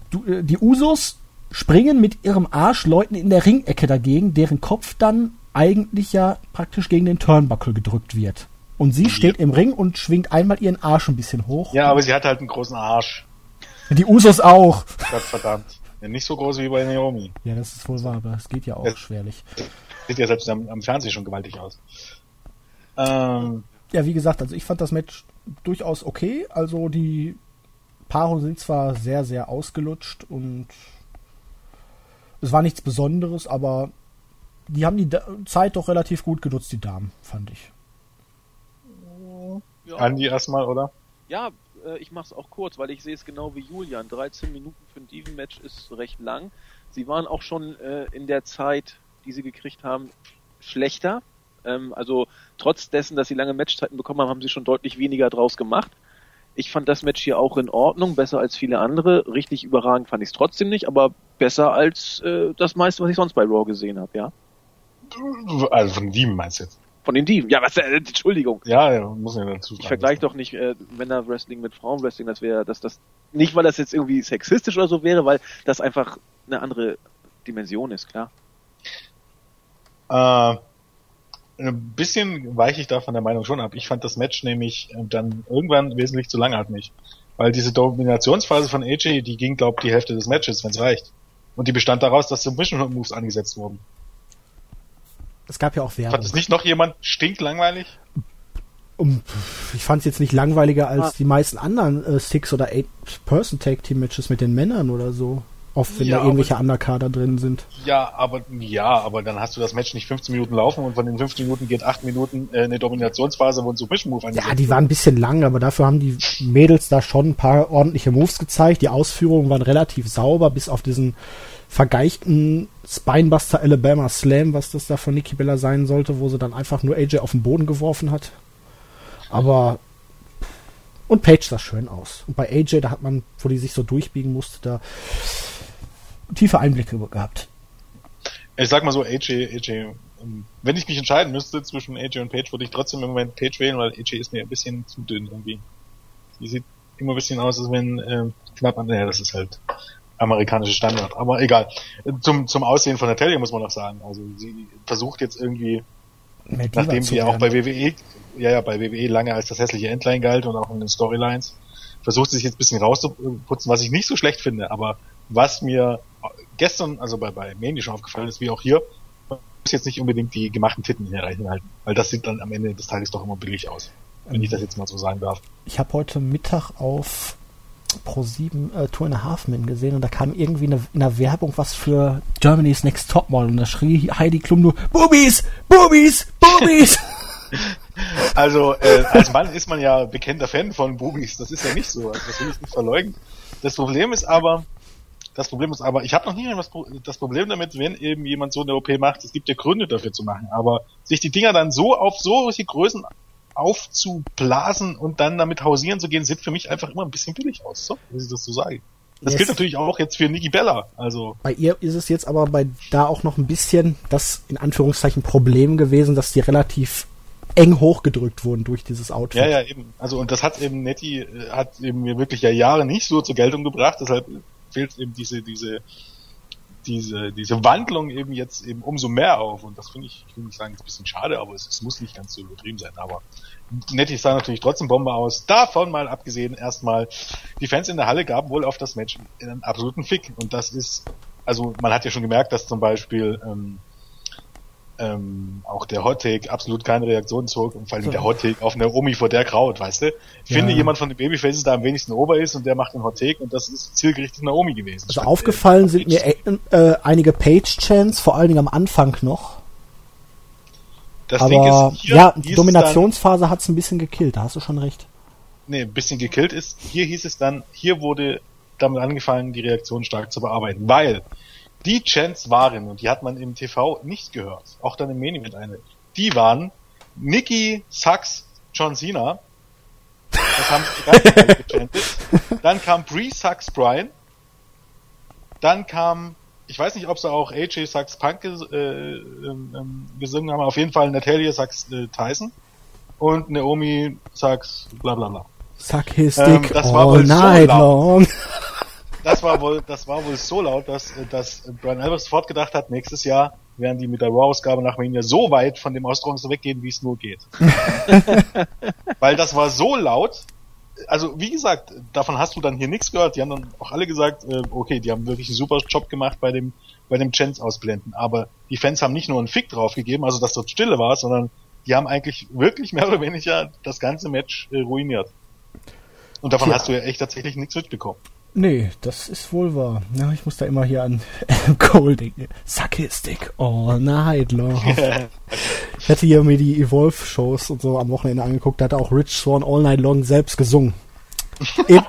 Du, äh, die Usos springen mit ihrem Arsch Leuten in der Ringecke dagegen, deren Kopf dann eigentlich ja praktisch gegen den Turnbuckle gedrückt wird. Und sie steht im Ring und schwingt einmal ihren Arsch ein bisschen hoch. Ja, aber sie hat halt einen großen Arsch. Die Usos auch. Gott verdammt. Ja, nicht so groß wie bei Naomi. Ja, das ist wohl wahr, aber es geht ja auch Ja. schwerlich. Sieht ja selbst am, am Fernsehen schon gewaltig aus. Ähm, Ja, wie gesagt, also ich fand das Match durchaus okay. Also die Paarungen sind zwar sehr, sehr ausgelutscht und es war nichts Besonderes, aber die haben die Zeit doch relativ gut genutzt, die Damen, fand ich. Ja. Andi erstmal, oder? Ja, äh, ich mache es auch kurz, weil ich sehe es genau wie Julian. 13 Minuten für ein Diven-Match ist recht lang. Sie waren auch schon äh, in der Zeit, die sie gekriegt haben, schlechter. Ähm, also trotz dessen, dass sie lange Matchzeiten bekommen haben, haben sie schon deutlich weniger draus gemacht. Ich fand das Match hier auch in Ordnung, besser als viele andere. Richtig überragend fand ich es trotzdem nicht, aber besser als äh, das meiste, was ich sonst bei Raw gesehen habe, ja. Also von Diemen meinst du jetzt? Von den Diven. Ja, was, äh, Entschuldigung. Ja, ja, muss man ja dazu sagen. Ich vergleiche doch nicht äh, Männerwrestling mit Frauenwrestling, das wäre, dass das nicht, weil das jetzt irgendwie sexistisch oder so wäre, weil das einfach eine andere Dimension ist, klar. Äh, ein bisschen weiche ich da von der Meinung schon ab. Ich fand das Match nämlich äh, dann irgendwann wesentlich zu langatmig. Weil diese Dominationsphase von AJ, die ging, glaub die Hälfte des Matches, wenn es reicht. Und die bestand daraus, dass Submission Moves angesetzt wurden. Es gab ja auch Werbung. Fand es nicht noch jemand stinklangweilig? Ich fand es jetzt nicht langweiliger als Ah. die meisten anderen äh, Six- oder Eight-Person-Tag-Team-Matches mit den Männern oder so. Oft, wenn Ja, da irgendwelche Underkader drin sind. Ja, aber ja, aber dann hast du das Match nicht 15 Minuten laufen und von den 15 Minuten geht 8 Minuten äh, eine Dominationsphase, wo ein Submission Move angesetzt Ja, die waren ein bisschen lang, aber dafür haben die Mädels da schon ein paar ordentliche Moves gezeigt. Die Ausführungen waren relativ sauber, bis auf diesen vergeichten Spinebuster Alabama Slam, was das da von Nikki Bella sein sollte, wo sie dann einfach nur AJ auf den Boden geworfen hat. Aber und Paige sah schön aus. Und bei AJ, da hat man, wo die sich so durchbiegen musste, da tiefe Einblicke gehabt. Ich sag mal so, AJ, AJ, ähm, wenn ich mich entscheiden müsste zwischen AJ und Page, würde ich trotzdem im Moment Page wählen, weil AJ ist mir ein bisschen zu dünn irgendwie. Die sieht immer ein bisschen aus, als wenn ähm, knapp an, naja, das ist halt amerikanische Standard, aber egal. Zum, zum Aussehen von Natalia muss man noch sagen. Also sie versucht jetzt irgendwie, Mehr nachdem sie auch bei WWE, ja, ja, bei WWE lange als das hässliche Endline galt und auch in den Storylines, versucht sie sich jetzt ein bisschen rauszuputzen, was ich nicht so schlecht finde, aber was mir gestern, also bei, bei Mandy schon aufgefallen ist, wie auch hier, man muss jetzt nicht unbedingt die gemachten Titten hier reinhalten, weil das sieht dann am Ende des Tages doch immer billig aus. Wenn ich das jetzt mal so sagen darf. Ich habe heute Mittag auf Pro7 äh, Tour in a Half Men gesehen und da kam irgendwie eine, in der Werbung was für Germany's Next Topmodel und da schrie Heidi Klum nur Boobies, Boobies, Boobies. Also äh, als Mann ist man ja bekannter Fan von Bubis. Das ist ja nicht so. Also, das will ich nicht verleugnen. Das Problem ist aber, das Problem ist aber, ich habe noch nie das, Pro- das Problem damit, wenn eben jemand so eine OP macht. Es gibt ja Gründe dafür zu machen, aber sich die Dinger dann so auf solche Größen aufzublasen und dann damit hausieren zu gehen, sieht für mich einfach immer ein bisschen billig aus. So, muss ich das so sagen. Das Yes. gilt natürlich auch jetzt für Niki Bella. Also Bei ihr ist es jetzt aber bei da auch noch ein bisschen das in Anführungszeichen Problem gewesen, dass die relativ eng hochgedrückt wurden durch dieses Outfit. Ja, ja, eben. Also und das hat eben Nettie äh, hat eben mir wirklich ja Jahre nicht so zur Geltung gebracht, deshalb fehlt eben diese diese diese diese Wandlung eben jetzt eben umso mehr auf. Und das finde ich, ich will nicht sagen, ist ein bisschen schade, aber es, es muss nicht ganz so übertrieben sein, aber Nettie sah natürlich trotzdem Bombe aus. Davon mal abgesehen erstmal, die Fans in der Halle gaben wohl auf das Match einen absoluten Fick. Und das ist, also man hat ja schon gemerkt, dass zum Beispiel ähm, ähm, auch der Hot Take absolut keine Reaktion zog und vor allem der Hot Take auf eine Omi vor der graut, weißt du? Ich Ja. finde jemand von den Babyfaces da am wenigsten ober ist und der macht einen Hot Take und das ist zielgerichtet Naomi gewesen. Also aufgefallen sind mir äh, einige Page-Chants, vor allen Dingen am Anfang noch. das aber Ding ist, hier ja, die es Dominationsphase hat's ein bisschen gekillt, da hast du schon recht. Nee, ein bisschen gekillt ist. Hier hieß es dann, hier wurde damit angefangen, die Reaktion stark zu bearbeiten, weil die Chants waren, und die hat man im TV nicht gehört, auch dann im Main Event eine, die waren Nikki, Sachs, John Cena, das haben sie die ganze Zeit gechantet. Dann kam Bree Sachs Brian, dann kam, ich weiß nicht, ob sie auch AJ Sachs Punk ges äh, ähm, ähm, gesungen haben, auf jeden Fall Natalia Sachs äh, Tyson und Naomi Sachs bla bla bla. Suck his Ähm, dick war all wohl so night laut. long. Das war wohl, das war wohl so laut, dass, dass Brian Alvarez sofort gedacht hat, nächstes Jahr werden die mit der Raw-Ausgabe nach Mania so weit von dem Austragungsort weggehen, wie es nur geht. Weil das war so laut, also wie gesagt, davon hast du dann hier nichts gehört. Die haben dann auch alle gesagt, äh, okay, die haben wirklich einen super Job gemacht bei dem bei dem Chance ausblenden. Aber die Fans haben nicht nur einen Fick drauf gegeben, also dass dort Stille war, sondern die haben eigentlich wirklich mehr oder weniger das ganze Match äh, ruiniert. Und davon Tja. hast du ja echt tatsächlich nichts mitbekommen. Nee, das ist wohl wahr. Ja, ich muss da immer hier an Cole denken. Dick all night long. Ich hatte hier mir die Evolve-Shows und so am Wochenende angeguckt, da hat auch Rich Swan All Night Long selbst gesungen. In,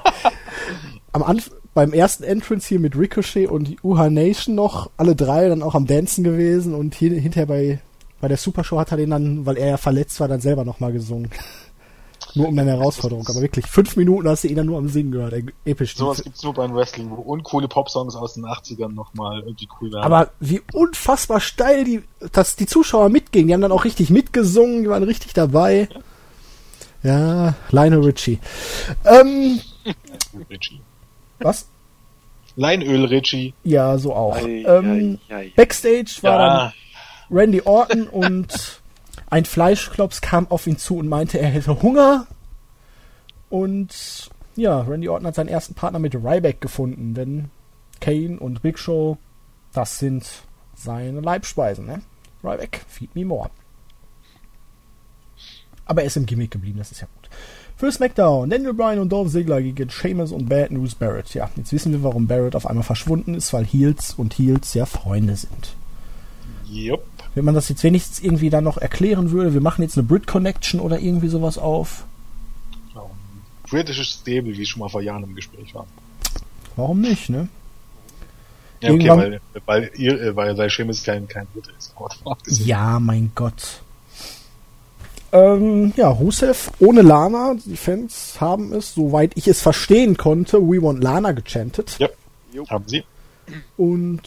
am Anf beim ersten Entrance hier mit Ricochet und UHA Nation noch, alle drei dann auch am Dancen gewesen und hier, hinterher bei, bei der Supershow hat er den dann, weil er ja verletzt war, dann selber nochmal gesungen. Nur um eine Herausforderung. Aber wirklich, fünf Minuten hast du ihn dann nur am Singen gehört. Episch. Sowas gibt's nur beim Wrestling, wo uncoole Popsongs aus den 80ern nochmal irgendwie cool werden. Aber wie unfassbar steil die, dass die Zuschauer mitgingen. Die haben dann auch richtig mitgesungen, die waren richtig dabei. Ja, Lionel Richie. Ähm, Richie. was? Leinöl Richie. Ja, so auch. Ei, ähm, ei, ei. Backstage war Ja, dann Randy Orton und ein Fleischklops kam auf ihn zu und meinte, er hätte Hunger. Und ja, Randy Orton hat seinen ersten Partner mit Ryback gefunden, denn Kane und Big Show, das sind seine Leibspeisen, ne? Ryback, feed me more. Aber er ist im Gimmick geblieben, das ist ja gut. Für SmackDown, Daniel Bryan und Dolph Ziggler gegen Sheamus und Bad News Barrett. Ja, jetzt wissen wir, warum Barrett auf einmal verschwunden ist, weil Heels und Heels ja Freunde sind. Jupp. Wenn man das jetzt wenigstens irgendwie dann noch erklären würde, wir machen jetzt eine Brit Connection oder irgendwie sowas auf. Genau. Britisches Stable, wie schon mal vor Jahren im Gespräch war. Warum nicht, ne? Ja, okay, Irgendwann- weil, weil, ihr, äh, weil, weil Sheamus kein, kein Brite ist. Ja, mein Gott. Ähm, ja, Rusev ohne Lana. Die Fans haben es, soweit ich es verstehen konnte, We Want Lana gechantet. Ja, haben sie. Und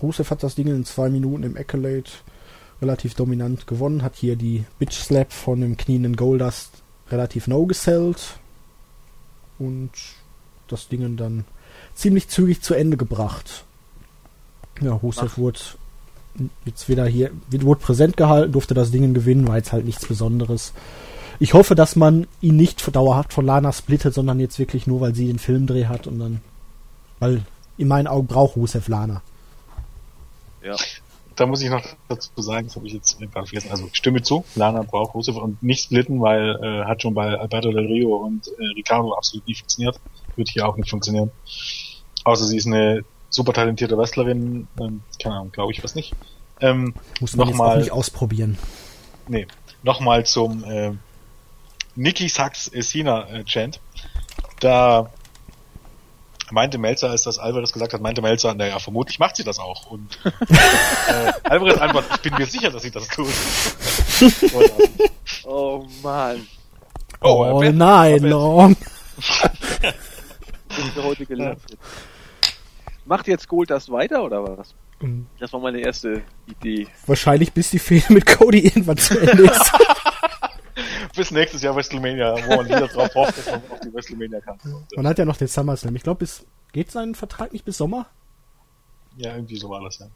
Rusev hat das Ding in zwei Minuten im Accolade relativ dominant gewonnen. Hat hier die Bitch Slap von dem knienden Goldust relativ no gesellt. Und das Ding dann ziemlich zügig zu Ende gebracht. Ja, Rusev wurde jetzt wieder hier, wurde präsent gehalten, durfte das Ding gewinnen, war jetzt halt nichts Besonderes. Ich hoffe, dass man ihn nicht dauerhaft von Lana splittet, sondern jetzt wirklich nur, weil sie den Filmdreh hat und dann, weil in meinen Augen braucht Rusev Lana. Ja. Da muss ich noch dazu sagen, das habe ich jetzt gerade vergessen. Also stimme zu, Lana braucht Rusev und nicht splitten, weil äh, hat schon bei Alberto Del Rio und äh, Ricardo absolut nicht funktioniert. Wird hier auch nicht funktionieren. Außer sie ist eine super talentierte Wrestlerin, ähm, keine Ahnung, glaube ich was nicht. Ähm, Muss man jetzt auch Nochmal- nicht ausprobieren. nee, nochmal zum äh, Nikki Sachs Essina äh, Chant. Da meinte Melzer, als das Alvarez gesagt hat, meinte Melzer, naja, vermutlich macht sie das auch. Und äh, Alvarez antwortet, ich bin mir sicher, dass sie das tut. Oh man, oh, All äh, night long. bin ich heute gelernt. Macht jetzt Gold das weiter oder was? Das war meine erste Idee. Wahrscheinlich bis die Fehde mit Cody irgendwann zu Ende ist. bis nächstes Jahr WrestleMania, wo man wieder drauf hofft, dass man auf die WrestleMania kann. Man hat ja noch den SummerSlam. Ich glaube, bis geht sein Vertrag nicht bis Sommer? ja, irgendwie so war das ja.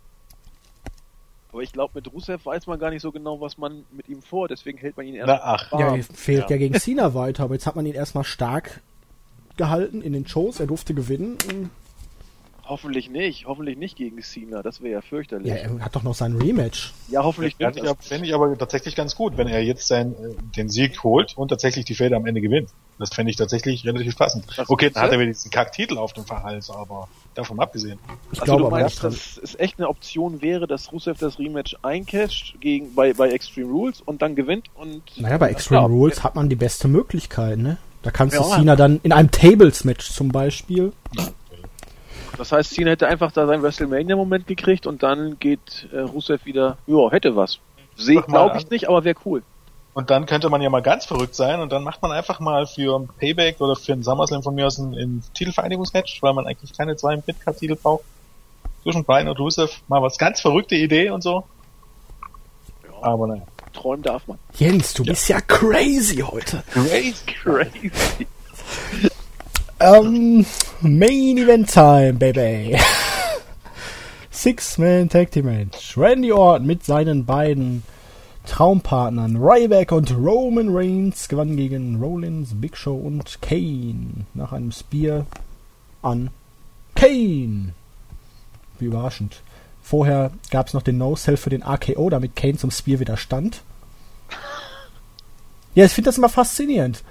Aber ich glaube, mit Rusev weiß man gar nicht so genau, was man mit ihm vor, deswegen hält man ihn erst. Na, ach. warm. Ja, er fehlt ja. ja. gegen Cena weiter, aber jetzt hat man ihn erstmal stark gehalten in den Shows. Er durfte gewinnen. Und Hoffentlich nicht, hoffentlich nicht gegen Cena, das wäre ja fürchterlich. Ja, er hat doch noch sein Rematch. Ja, hoffentlich Fände nicht. ich, aber- fänd ich aber tatsächlich ganz gut, wenn er jetzt sein, äh, den Sieg holt und tatsächlich die Fäde am Ende gewinnt. Das fände ich tatsächlich relativ passend. Was okay, dann hat er wieder diesen Kacktitel auf dem Hals, aber davon abgesehen. Ich also glaube du aber meinst, dass es echt eine Option wäre, dass Rusev das Rematch eincasht gegen, bei, bei Extreme Rules und dann gewinnt und... Naja, bei Extreme Ja, Rules hat man die beste Möglichkeit, ne? Da kannst du Ja. Cena dann in einem Tables-Match zum Beispiel. Das heißt, Cena hätte einfach da seinen WrestleMania-Moment gekriegt und dann geht äh, Rusev wieder, ja, hätte was. Sehe glaube ich nicht, aber wäre cool. Und dann könnte man ja mal ganz verrückt sein und dann macht man einfach mal für ein Payback oder für einen SummerSlam von mir aus ein, ein Titelvereinigungsmatch, weil man eigentlich keine zwei Midcard-Titel braucht. Zwischen Brian und Rusev mal was ganz verrückte Idee und so. Aber naja. Träumen darf man. Jens, du bist ja crazy heute. Crazy. Crazy. Ähm, Main Event Time, Baby. Six-Man Tag Team Match. Randy Orton mit seinen beiden Traumpartnern Ryback und Roman Reigns gewann gegen Rollins, Big Show und Kane nach einem Spear an Kane. Wie überraschend. Vorher gab es noch den No-Sell für den RKO, damit Kane zum Spear widerstand. Ja, ich finde das immer faszinierend.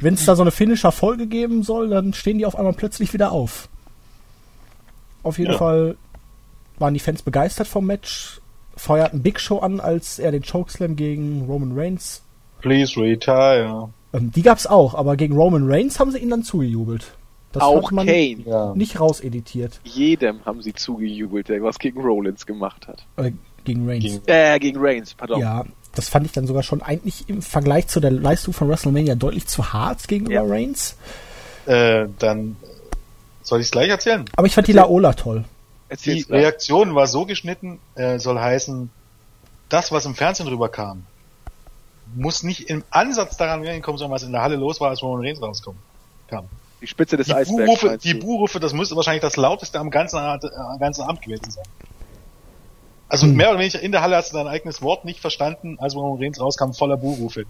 Wenn es da so eine Finisher-Folge geben soll, dann stehen die auf einmal plötzlich wieder auf. Auf jeden Ja. Fall waren die Fans begeistert vom Match, feuerten Big Show an, als er den Chokeslam gegen Roman Reigns. Please retire. Ähm, die gab's auch, aber gegen Roman Reigns haben sie ihn dann zugejubelt. Das Auch hat man Kane. Ja. nicht rauseditiert. Jedem haben sie zugejubelt, der was gegen Rollins gemacht hat. Äh, gegen Reigns. Gegen- Äh, gegen Reigns, pardon. Ja, das fand ich dann sogar schon eigentlich im Vergleich zu der Leistung von WrestleMania deutlich zu hart gegenüber Ja. Reigns. Äh, dann soll ich es gleich erzählen. Aber ich fand die Laola toll. Erzähl's Die gleich. Reaktion war so geschnitten, äh, soll heißen, das, was im Fernsehen rüberkam, muss nicht im Ansatz daran kommen, sondern was in der Halle los war, als Roman Reigns rauskommt. Kam. Die Spitze des Die Eisbergs. Buhrufe, die? Buhrufe, das müsste wahrscheinlich das lauteste am ganzen, äh, ganzen Abend gewesen sein. Also Hm. mehr oder weniger in der Halle hast du dein eigenes Wort nicht verstanden, als Roman Reigns rauskam, voller Buhrufe.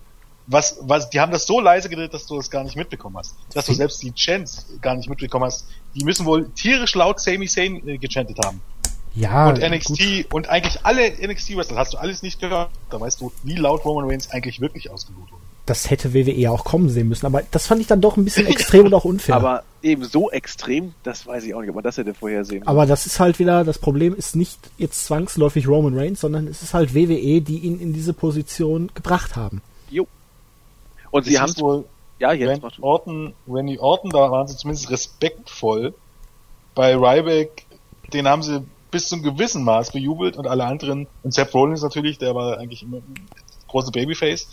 Was, was, die haben das so leise gedreht, dass du das gar nicht mitbekommen hast. Dass du selbst die Chants gar nicht mitbekommen hast. Die müssen wohl tierisch laut Sami Zayn äh, gechantet haben. Ja, und NXT und eigentlich alle NXT Wrestler hast du alles nicht gehört. Da weißt du, wie laut Roman Reigns eigentlich wirklich ausgebucht wurde. Das hätte WWE auch kommen sehen müssen. Aber das fand ich dann doch ein bisschen extrem und auch unfair. Aber eben so extrem, das weiß ich auch nicht, ob man das hätte vorhersehen. Aber das ist halt wieder, das Problem ist nicht jetzt zwangsläufig Roman Reigns, sondern es ist halt WWE, die ihn in diese Position gebracht haben. Jo. Und sie haben wohl ja jetzt Randy. Orton, Randy Orton, da waren sie zumindest respektvoll. Bei Ryback, den haben sie bis zum gewissen Maß bejubelt und alle anderen, und Seth Rollins natürlich, der war eigentlich immer ein großes Babyface,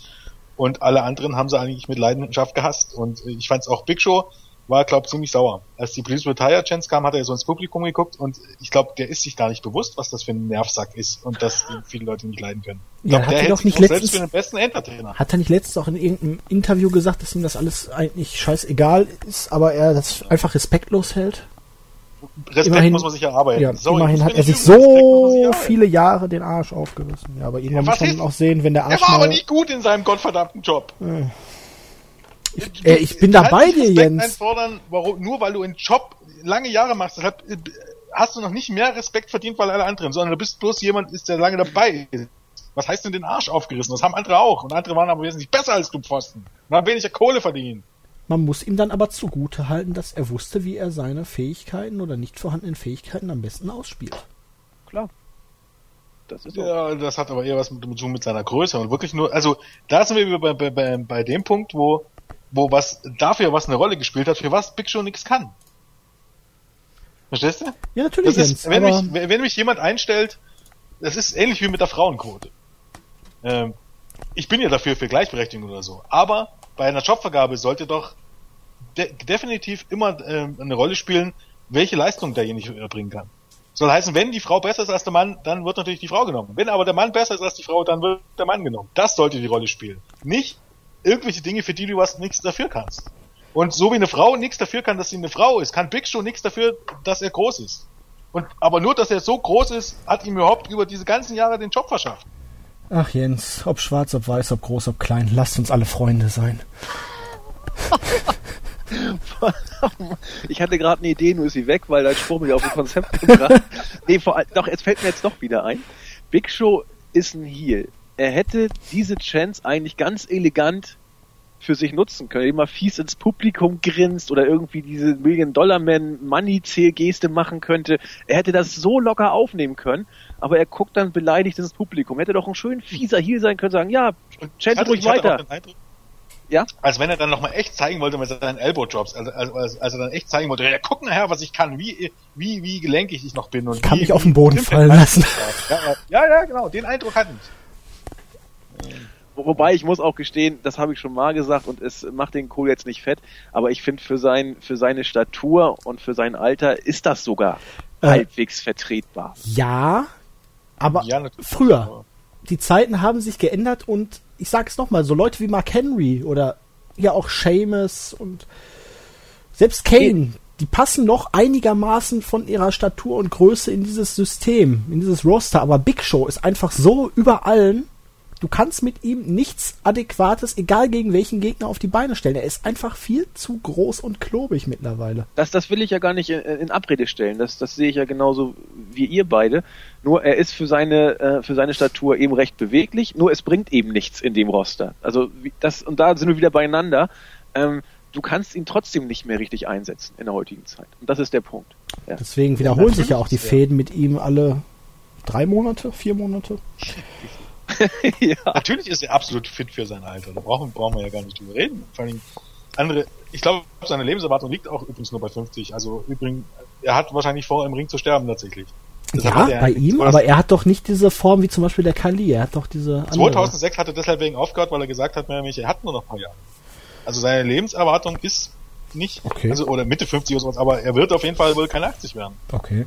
und alle anderen haben sie eigentlich mit Leidenschaft gehasst. Und ich fand es auch Big Show war, glaube ziemlich sauer. Als die Please Retire Chance kam, hat er so ins Publikum geguckt und ich glaube, der ist sich gar nicht bewusst, was das für ein Nervsack ist und dass viele Leute nicht leiden können. Ich Ja, glaub, hat der er doch nicht letztens- für den besten Entertainer. Hat er nicht letztens auch in irgendeinem Interview gesagt, dass ihm das alles eigentlich scheißegal ist, aber er das einfach respektlos hält? Respekt Immerhin- muss man sich erarbeiten. Ja, Sorry, immerhin hat er sich so viele Jahre den Arsch aufgerissen. Ja, aber irgendwann Ja, muss man auch sehen, wenn der Er Arsch war aber nicht gut in seinem gottverdammten Job. Ich, äh, ich bin da bei dir, Jens. Einfordern, warum, nur weil du einen Job lange Jahre machst, deshalb äh, hast du noch nicht mehr Respekt verdient, weil alle anderen, sondern du bist bloß jemand, ist der lange dabei ist. Was heißt denn den Arsch aufgerissen? Das haben andere auch. Und andere waren aber wesentlich besser als du Pfosten. Und haben weniger Kohle verdient. Man muss ihm dann aber zugute halten, dass er wusste, wie er seine Fähigkeiten oder nicht vorhandenen Fähigkeiten am besten ausspielt. Klar. Das ist. Ja, das hat aber eher was mit, mit, mit seiner Größe und wirklich nur, also da sind wir wieder bei, bei, bei, bei dem Punkt, wo, wo was dafür was eine Rolle gespielt hat, für was Big Show nichts kann. Verstehst du? Ja, natürlich, Das Jens. ist, wenn, aber mich, wenn mich jemand einstellt, das ist ähnlich wie mit der Frauenquote. Ähm, ich bin ja dafür für Gleichberechtigung oder so, aber bei einer Jobvergabe sollte doch de definitiv immer ähm, eine Rolle spielen, welche Leistung derjenige erbringen kann. Soll heißen, wenn die Frau besser ist als der Mann, dann wird natürlich die Frau genommen. Wenn aber der Mann besser ist als die Frau, dann wird der Mann genommen. Das sollte die Rolle spielen. Nicht irgendwelche Dinge, für die du was nichts dafür kannst. Und so wie eine Frau nichts dafür kann, dass sie eine Frau ist, kann Big Show nichts dafür, dass er groß ist. Und, aber nur, dass er so groß ist, hat ihm überhaupt über diese ganzen Jahre den Job verschafft. Ach Jens, ob schwarz, ob weiß, ob groß, ob klein, lasst uns alle Freunde sein. Ich hatte gerade eine Idee, nur ist sie weg, weil dein Spruch mich auf ein Konzept gebracht. nee, vor allem, doch, jetzt fällt mir jetzt doch wieder ein. Big Show ist ein Heel. Er hätte diese Chance eigentlich ganz elegant für sich nutzen können, indem er fies ins Publikum grinst oder irgendwie diese Million-Dollar-Man-Money-Geste machen könnte. Er hätte das so locker aufnehmen können, aber er guckt dann beleidigt ins Publikum. Er hätte doch ein schön fieser Heel sein können, sagen, ja, Chant ruhig weiter. Eindruck, Ja? Als wenn er dann nochmal echt zeigen wollte mit seinen Elbow-Drops. Also, also, also, also dann echt zeigen wollte, ja, guck nachher, was ich kann, wie, wie, wie gelenkig ich noch bin. Und Ich kann wie, mich auf den Boden fallen mein- lassen. Ja, ja, genau, den Eindruck hatten Wo- Wobei ich muss auch gestehen, das habe ich schon mal gesagt und es macht den Kohl jetzt nicht fett, aber ich finde für sein für seine Statur und für sein Alter ist das sogar Äh. halbwegs vertretbar. Ja, aber Ja, früher. Die Zeiten haben sich geändert und ich sag's nochmal, so Leute wie Mark Henry oder ja auch Seamus und selbst Kane, die passen noch einigermaßen von ihrer Statur und Größe in dieses System, in dieses Roster, aber Big Show ist einfach so über allen, du kannst mit ihm nichts Adäquates, egal gegen welchen Gegner, auf die Beine stellen. Er ist einfach viel zu groß und klobig mittlerweile. Das, das will ich ja gar nicht in, in Abrede stellen. Das, das sehe ich ja genauso wie ihr beide. Nur er ist für seine, äh, für seine Statur eben recht beweglich. Nur es bringt eben nichts in dem Roster. Also das und da sind wir wieder beieinander. Ähm, du kannst ihn trotzdem nicht mehr richtig einsetzen in der heutigen Zeit. Und das ist der Punkt. Ja. Deswegen wiederholen sich ja auch die Fäden mit ihm alle drei Monate, vier Monate. ja. Natürlich ist er absolut fit für sein Alter. Da brauchen, brauchen wir ja gar nicht drüber reden. Vor allem andere, ich glaube, seine Lebenserwartung liegt auch übrigens nur bei 50. Also übrigens, er hat wahrscheinlich vor, im Ring zu sterben tatsächlich. Deshalb Ja, bei ihm, aber er hat doch nicht diese Form wie zum Beispiel der Kali. Er hat doch diese andere. 2006 hat er deshalb wegen aufgehört, weil er gesagt hat, er hat nur noch ein paar Jahre. Also seine Lebenserwartung ist nicht, Okay. also oder Mitte 50 oder sowas, aber er wird auf jeden Fall wohl kein 80 werden. Okay.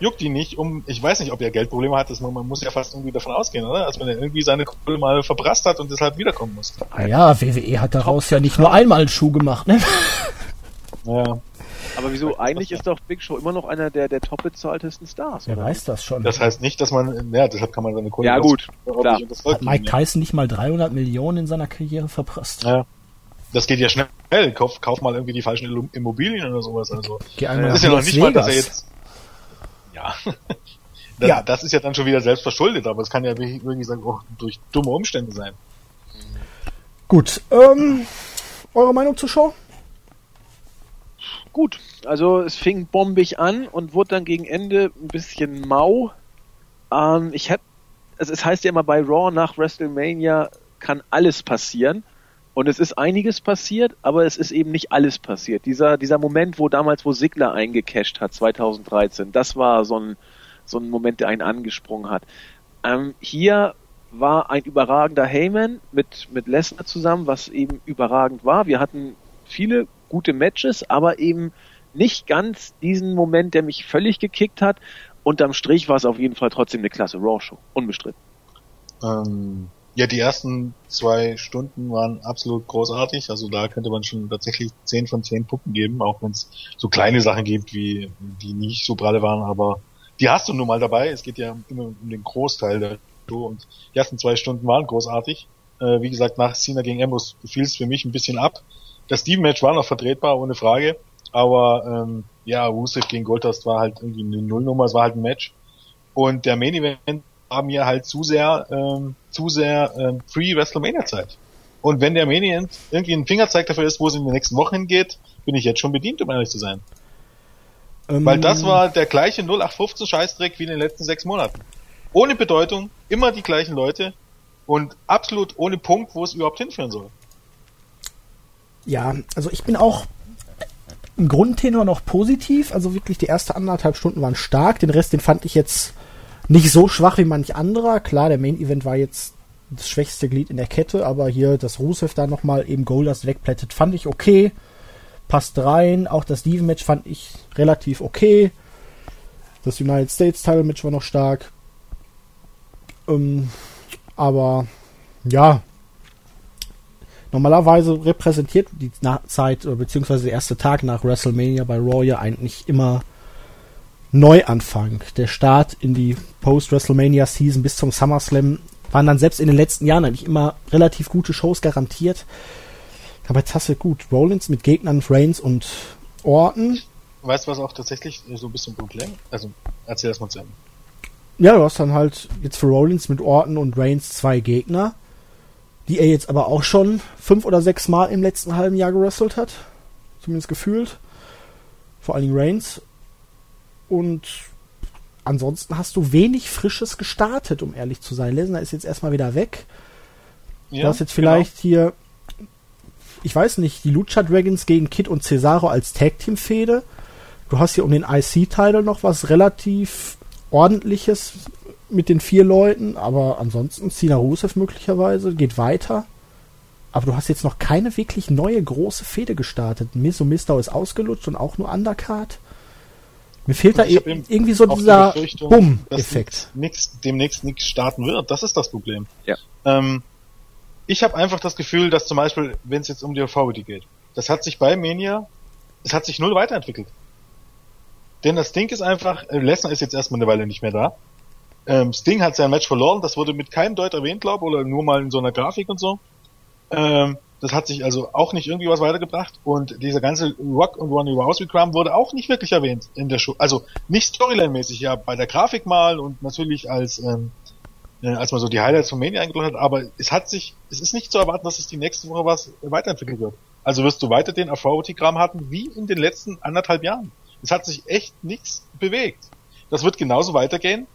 Juckt ihn nicht, um, ich weiß nicht, ob er Geldprobleme hat, das, man, muss ja fast irgendwie davon ausgehen, oder? Als wenn er irgendwie seine Kohle mal verprasst hat und deshalb wiederkommen musste. Ah ja, WWE hat daraus ja nicht nur einmal einen Schuh gemacht, ne? Ja, Aber wieso? Eigentlich ist doch Big Show immer noch einer der, der top bezahltesten Stars. Wer oder? weiß das schon. das heißt nicht, dass man, ja, deshalb kann man seine Kohle Ja, gut, klar. hat Mike Tyson nicht mal 300 Millionen in seiner Karriere verprasst? ja. Das geht ja schnell. Kauf, kauf mal irgendwie die falschen Immobilien oder sowas. Also Geh einmal das ist ja noch nicht mal, dass er Vegas. jetzt. Ja. das, Ja. das ist ja dann schon wieder selbst verschuldet, aber es kann ja wirklich sagen, oh, durch dumme Umstände sein. Gut, ähm, eure Meinung zur Show? Gut, also es fing bombig an und wurde dann gegen Ende ein bisschen mau. Ähm, ich hab, also es heißt ja immer bei Raw nach WrestleMania kann alles passieren. Und es ist einiges passiert, aber es ist eben nicht alles passiert. Dieser, dieser Moment, wo damals, wo Sigler eingecasht hat, 2013, das war so ein, so ein Moment, der einen angesprungen hat. Ähm, hier war ein überragender Heyman mit, mit Lesnar zusammen, was eben überragend war. Wir hatten viele gute Matches, aber eben nicht ganz diesen Moment, der mich völlig gekickt hat. Unterm Strich war es auf jeden Fall trotzdem eine klasse Raw-Show. Unbestritten. Ähm, ja, die ersten zwei Stunden waren absolut großartig. Also da könnte man schon tatsächlich zehn von zehn Punkten geben, auch wenn es so kleine Sachen gibt, wie die nicht so pralle waren, aber die hast du nun mal dabei. Es geht ja immer um den Großteil der Show und die ersten zwei Stunden waren großartig. Äh, wie gesagt, nach Cena gegen Amos fiel es für mich ein bisschen ab. Das Steven-Match war noch vertretbar, ohne Frage. Aber ähm, ja, Rusev gegen Goldust war halt irgendwie eine Nullnummer, es war halt ein Match. Und der Main Event war mir halt zu sehr, ähm, zu sehr ähm, Pre-WrestleMania-Zeit. Und wenn der Main Event irgendwie ein Fingerzeig dafür ist, wo es in den nächsten Wochen hingeht, bin ich jetzt schon bedient, um ehrlich zu sein. Ähm, Weil das war der gleiche 0815 Scheißdreck wie in den letzten sechs Monaten. Ohne Bedeutung, immer die gleichen Leute und absolut ohne Punkt, wo es überhaupt hinführen soll. Ja, also ich bin auch im Grundtenor noch positiv. Also wirklich die ersten anderthalb Stunden waren stark. Den Rest, den fand ich jetzt nicht so schwach wie manch anderer. Klar, der Main Event war jetzt das schwächste Glied in der Kette, aber hier das Rusev da nochmal eben Goldust wegplättet, fand ich okay. Passt rein. Auch das Steven Match fand ich relativ okay. Das United States Title Match war noch stark. Ähm, aber ja, normalerweise repräsentiert die Zeit beziehungsweise der erste Tag nach WrestleMania bei Raw ja eigentlich immer Neuanfang. Der Start in die Post-WrestleMania-Season bis zum SummerSlam waren dann selbst in den letzten Jahren eigentlich immer relativ gute Shows garantiert. Aber jetzt hast du gut Rollins mit Gegnern Reigns und Orton. Weißt du, was auch tatsächlich so ein bisschen Problem? Also, erzähl das mal zu Ende. Ja, du hast dann halt jetzt für Rollins mit Orton und Reigns zwei Gegner die er jetzt aber auch schon fünf oder sechs Mal im letzten halben Jahr gewrestelt hat. Zumindest gefühlt. Vor allen Dingen Reigns. Und ansonsten hast du wenig Frisches gestartet, um ehrlich zu sein. Lesnar ist jetzt erstmal wieder weg. Ja, du hast jetzt vielleicht genau. hier, ich weiß nicht, die Lucha Dragons gegen Kid und Cesaro als Tag Team Fehde. Du hast hier um den IC-Title noch was relativ ordentliches mit den vier Leuten, aber ansonsten Cena Rusev möglicherweise geht weiter. Aber du hast jetzt noch keine wirklich neue große Fehde gestartet. Miss und Mistau ist ausgelutscht und auch nur Undercard. Mir fehlt da e irgendwie so dieser Bumm-Effekt. Nix, demnächst nichts starten wird. Das ist das Problem. Ja. Ähm, ich habe einfach das Gefühl, dass zum Beispiel, wenn es jetzt um die Authority geht, das hat sich bei Mania, es hat sich null weiterentwickelt. Denn das Ding ist einfach, äh, Lesnar ist jetzt erstmal eine Weile nicht mehr da. Ähm, Sting hat sein Match verloren, das wurde mit keinem Deut erwähnt, glaube oder nur mal in so einer Grafik und so. Ähm, das hat sich also auch nicht irgendwie was weitergebracht und dieser ganze Rock und Ronnie Rousey Kram wurde auch nicht wirklich erwähnt in der Show. Also nicht Storyline-mäßig, ja, bei der Grafik mal und natürlich als ähm, äh, als man so die Highlights von Mania eingebaut hat, aber es hat sich, es ist nicht zu erwarten, dass es die nächste Woche was weiterentwickelt wird. Also wirst du weiter den Authority-Kram haben wie in den letzten anderthalb Jahren. Es hat sich echt nichts bewegt. Das wird genauso weitergehen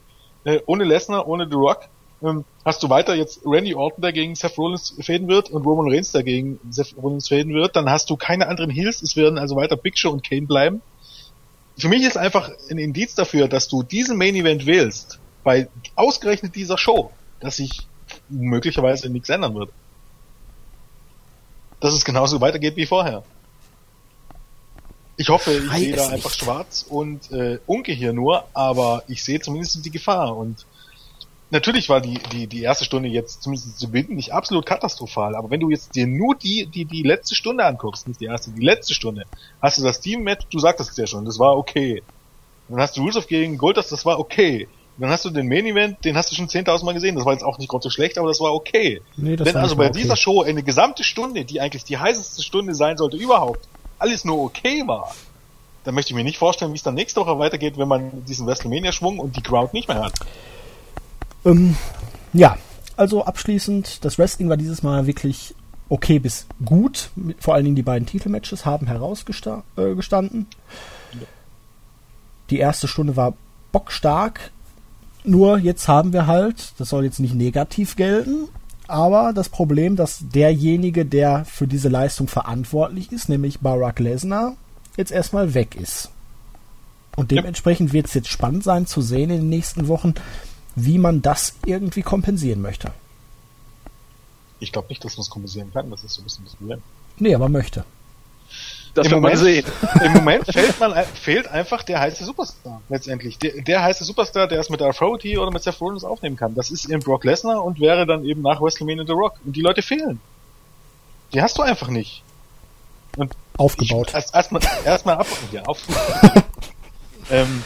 äh, ohne Lesnar, ohne The Rock, ähm, hast du weiter jetzt Randy Orton dagegen Seth Rollins fäden wird und Roman Reigns dagegen Seth Rollins fäden wird, dann hast du keine anderen Heels, es werden also weiter Big Show und Kane bleiben. Für mich ist einfach ein Indiz dafür, dass du diesen Main Event wählst, bei ausgerechnet dieser Show, dass sich möglicherweise nichts ändern wird. Dass es genauso weitergeht wie vorher. Ich hoffe, ich sehe da einfach schwarz und äh, Unke hier nur, aber ich sehe zumindest die Gefahr. Und natürlich war die, die, die erste Stunde jetzt zumindest zu binden nicht absolut katastrophal, aber wenn du jetzt dir nur die, die, die letzte Stunde anguckst, nicht die erste, die letzte Stunde, hast du das Team-Match, du sagtest es ja schon, das war okay. Dann hast du Rules of gegen Goldust, das war okay. dann hast du den Main Event, den hast du schon 10.000 Mal gesehen. Das war jetzt auch nicht so schlecht, aber das war okay. Nee, das Wenn also bei okay. dieser Show eine gesamte Stunde, die eigentlich die heißeste Stunde sein sollte überhaupt, alles nur okay war, dann möchte ich mir nicht vorstellen, wie es dann nächste Woche weitergeht, wenn man diesen WrestleMania-Schwung und die Crowd nicht mehr hat. Ähm, ja, also abschließend, das Wrestling war dieses Mal wirklich okay bis gut. Vor allen Dingen die beiden Titelmatches haben herausgestanden. Die erste Stunde war bockstark. Nur jetzt haben wir halt, das soll jetzt nicht negativ gelten, aber das Problem, dass derjenige, der für diese Leistung verantwortlich ist, nämlich Barack Lesnar, jetzt erstmal weg ist. Und dementsprechend wird es jetzt spannend sein zu sehen in den nächsten Wochen, wie man das irgendwie kompensieren möchte. Ich glaube nicht, dass man es kompensieren kann, das ist so ein bisschen das Problem. Nee, aber möchte. Das Im Moment, sehen. Im Moment fehlt, man, fehlt einfach der heiße Superstar, letztendlich. Der, der heiße Superstar, der es mit Authority oder mit Seth Rollins aufnehmen kann. Das ist eben Brock Lesnar und wäre dann eben nach WrestleMania The Rock. Und die Leute fehlen. Die hast du einfach nicht. Und Aufgebaut. Erstmal erst mal, erst mal ab, ja, auf, ähm,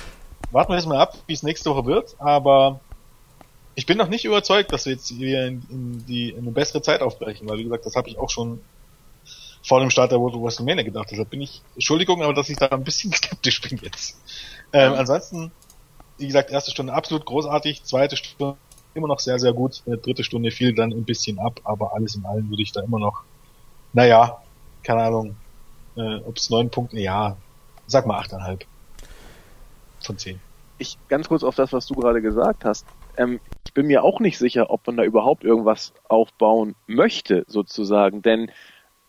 warten wir jetzt mal ab, wie es nächste Woche wird, aber ich bin noch nicht überzeugt, dass wir jetzt wieder in, in, die, in eine bessere Zeit aufbrechen, weil wie gesagt, das habe ich auch schon vor dem Start der World of WrestleMania gedacht. Deshalb bin ich, Entschuldigung, aber dass ich da ein bisschen skeptisch bin jetzt. Ähm, ansonsten, wie gesagt, erste Stunde absolut großartig, zweite Stunde immer noch sehr, sehr gut, äh, dritte Stunde fiel dann ein bisschen ab, aber alles in allem würde ich da immer noch, naja, keine Ahnung, äh, ob es neun Punkte, ja, sag mal achteinhalb von zehn. Ich ganz kurz auf das, was du gerade gesagt hast. Ähm, ich bin mir auch nicht sicher, ob man da überhaupt irgendwas aufbauen möchte, sozusagen, denn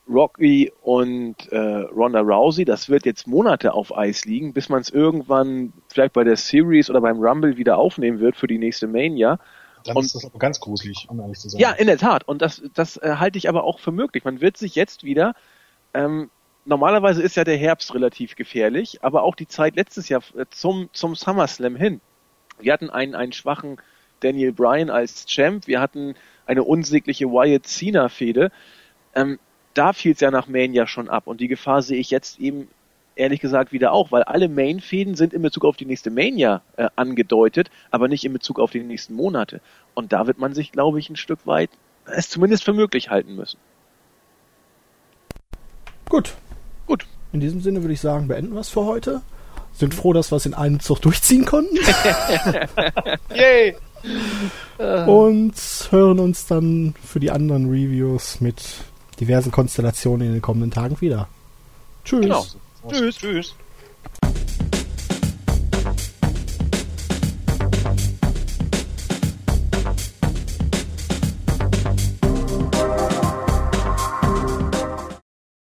Rocky und äh, Ronda Rousey, das wird jetzt Monate auf Eis liegen, bis man es irgendwann vielleicht bei der Series oder beim Rumble wieder aufnehmen wird für die nächste Mania. Dann und, ist das aber ganz gruselig, um ehrlich zu sein. Ja, in der Tat. Und das, das äh, halte ich aber auch für möglich. Man wird sich jetzt wieder ähm, normalerweise ist ja der Herbst relativ gefährlich, aber auch die Zeit letztes Jahr äh, zum, zum SummerSlam hin. Wir hatten einen, einen schwachen Daniel Bryan als Champ, wir hatten eine unsägliche Wyatt Cena Fehde. Ähm, da fiel es ja nach Mania schon ab und die Gefahr sehe ich jetzt eben ehrlich gesagt wieder auch, weil alle Main-Fäden sind in Bezug auf die nächste Mania äh, angedeutet, aber nicht in Bezug auf die nächsten Monate. Und da wird man sich, glaube ich, ein Stück weit es zumindest für möglich halten müssen. Gut, Gut, in diesem Sinne würde ich sagen, beenden wir es für heute. Sind froh, dass wir es in einem Zug durchziehen konnten. Yay! Und hören uns dann für die anderen Reviews mit diversen Konstellationen in den kommenden Tagen wieder. Tschüss. Genau. Tschüss. Tschüss.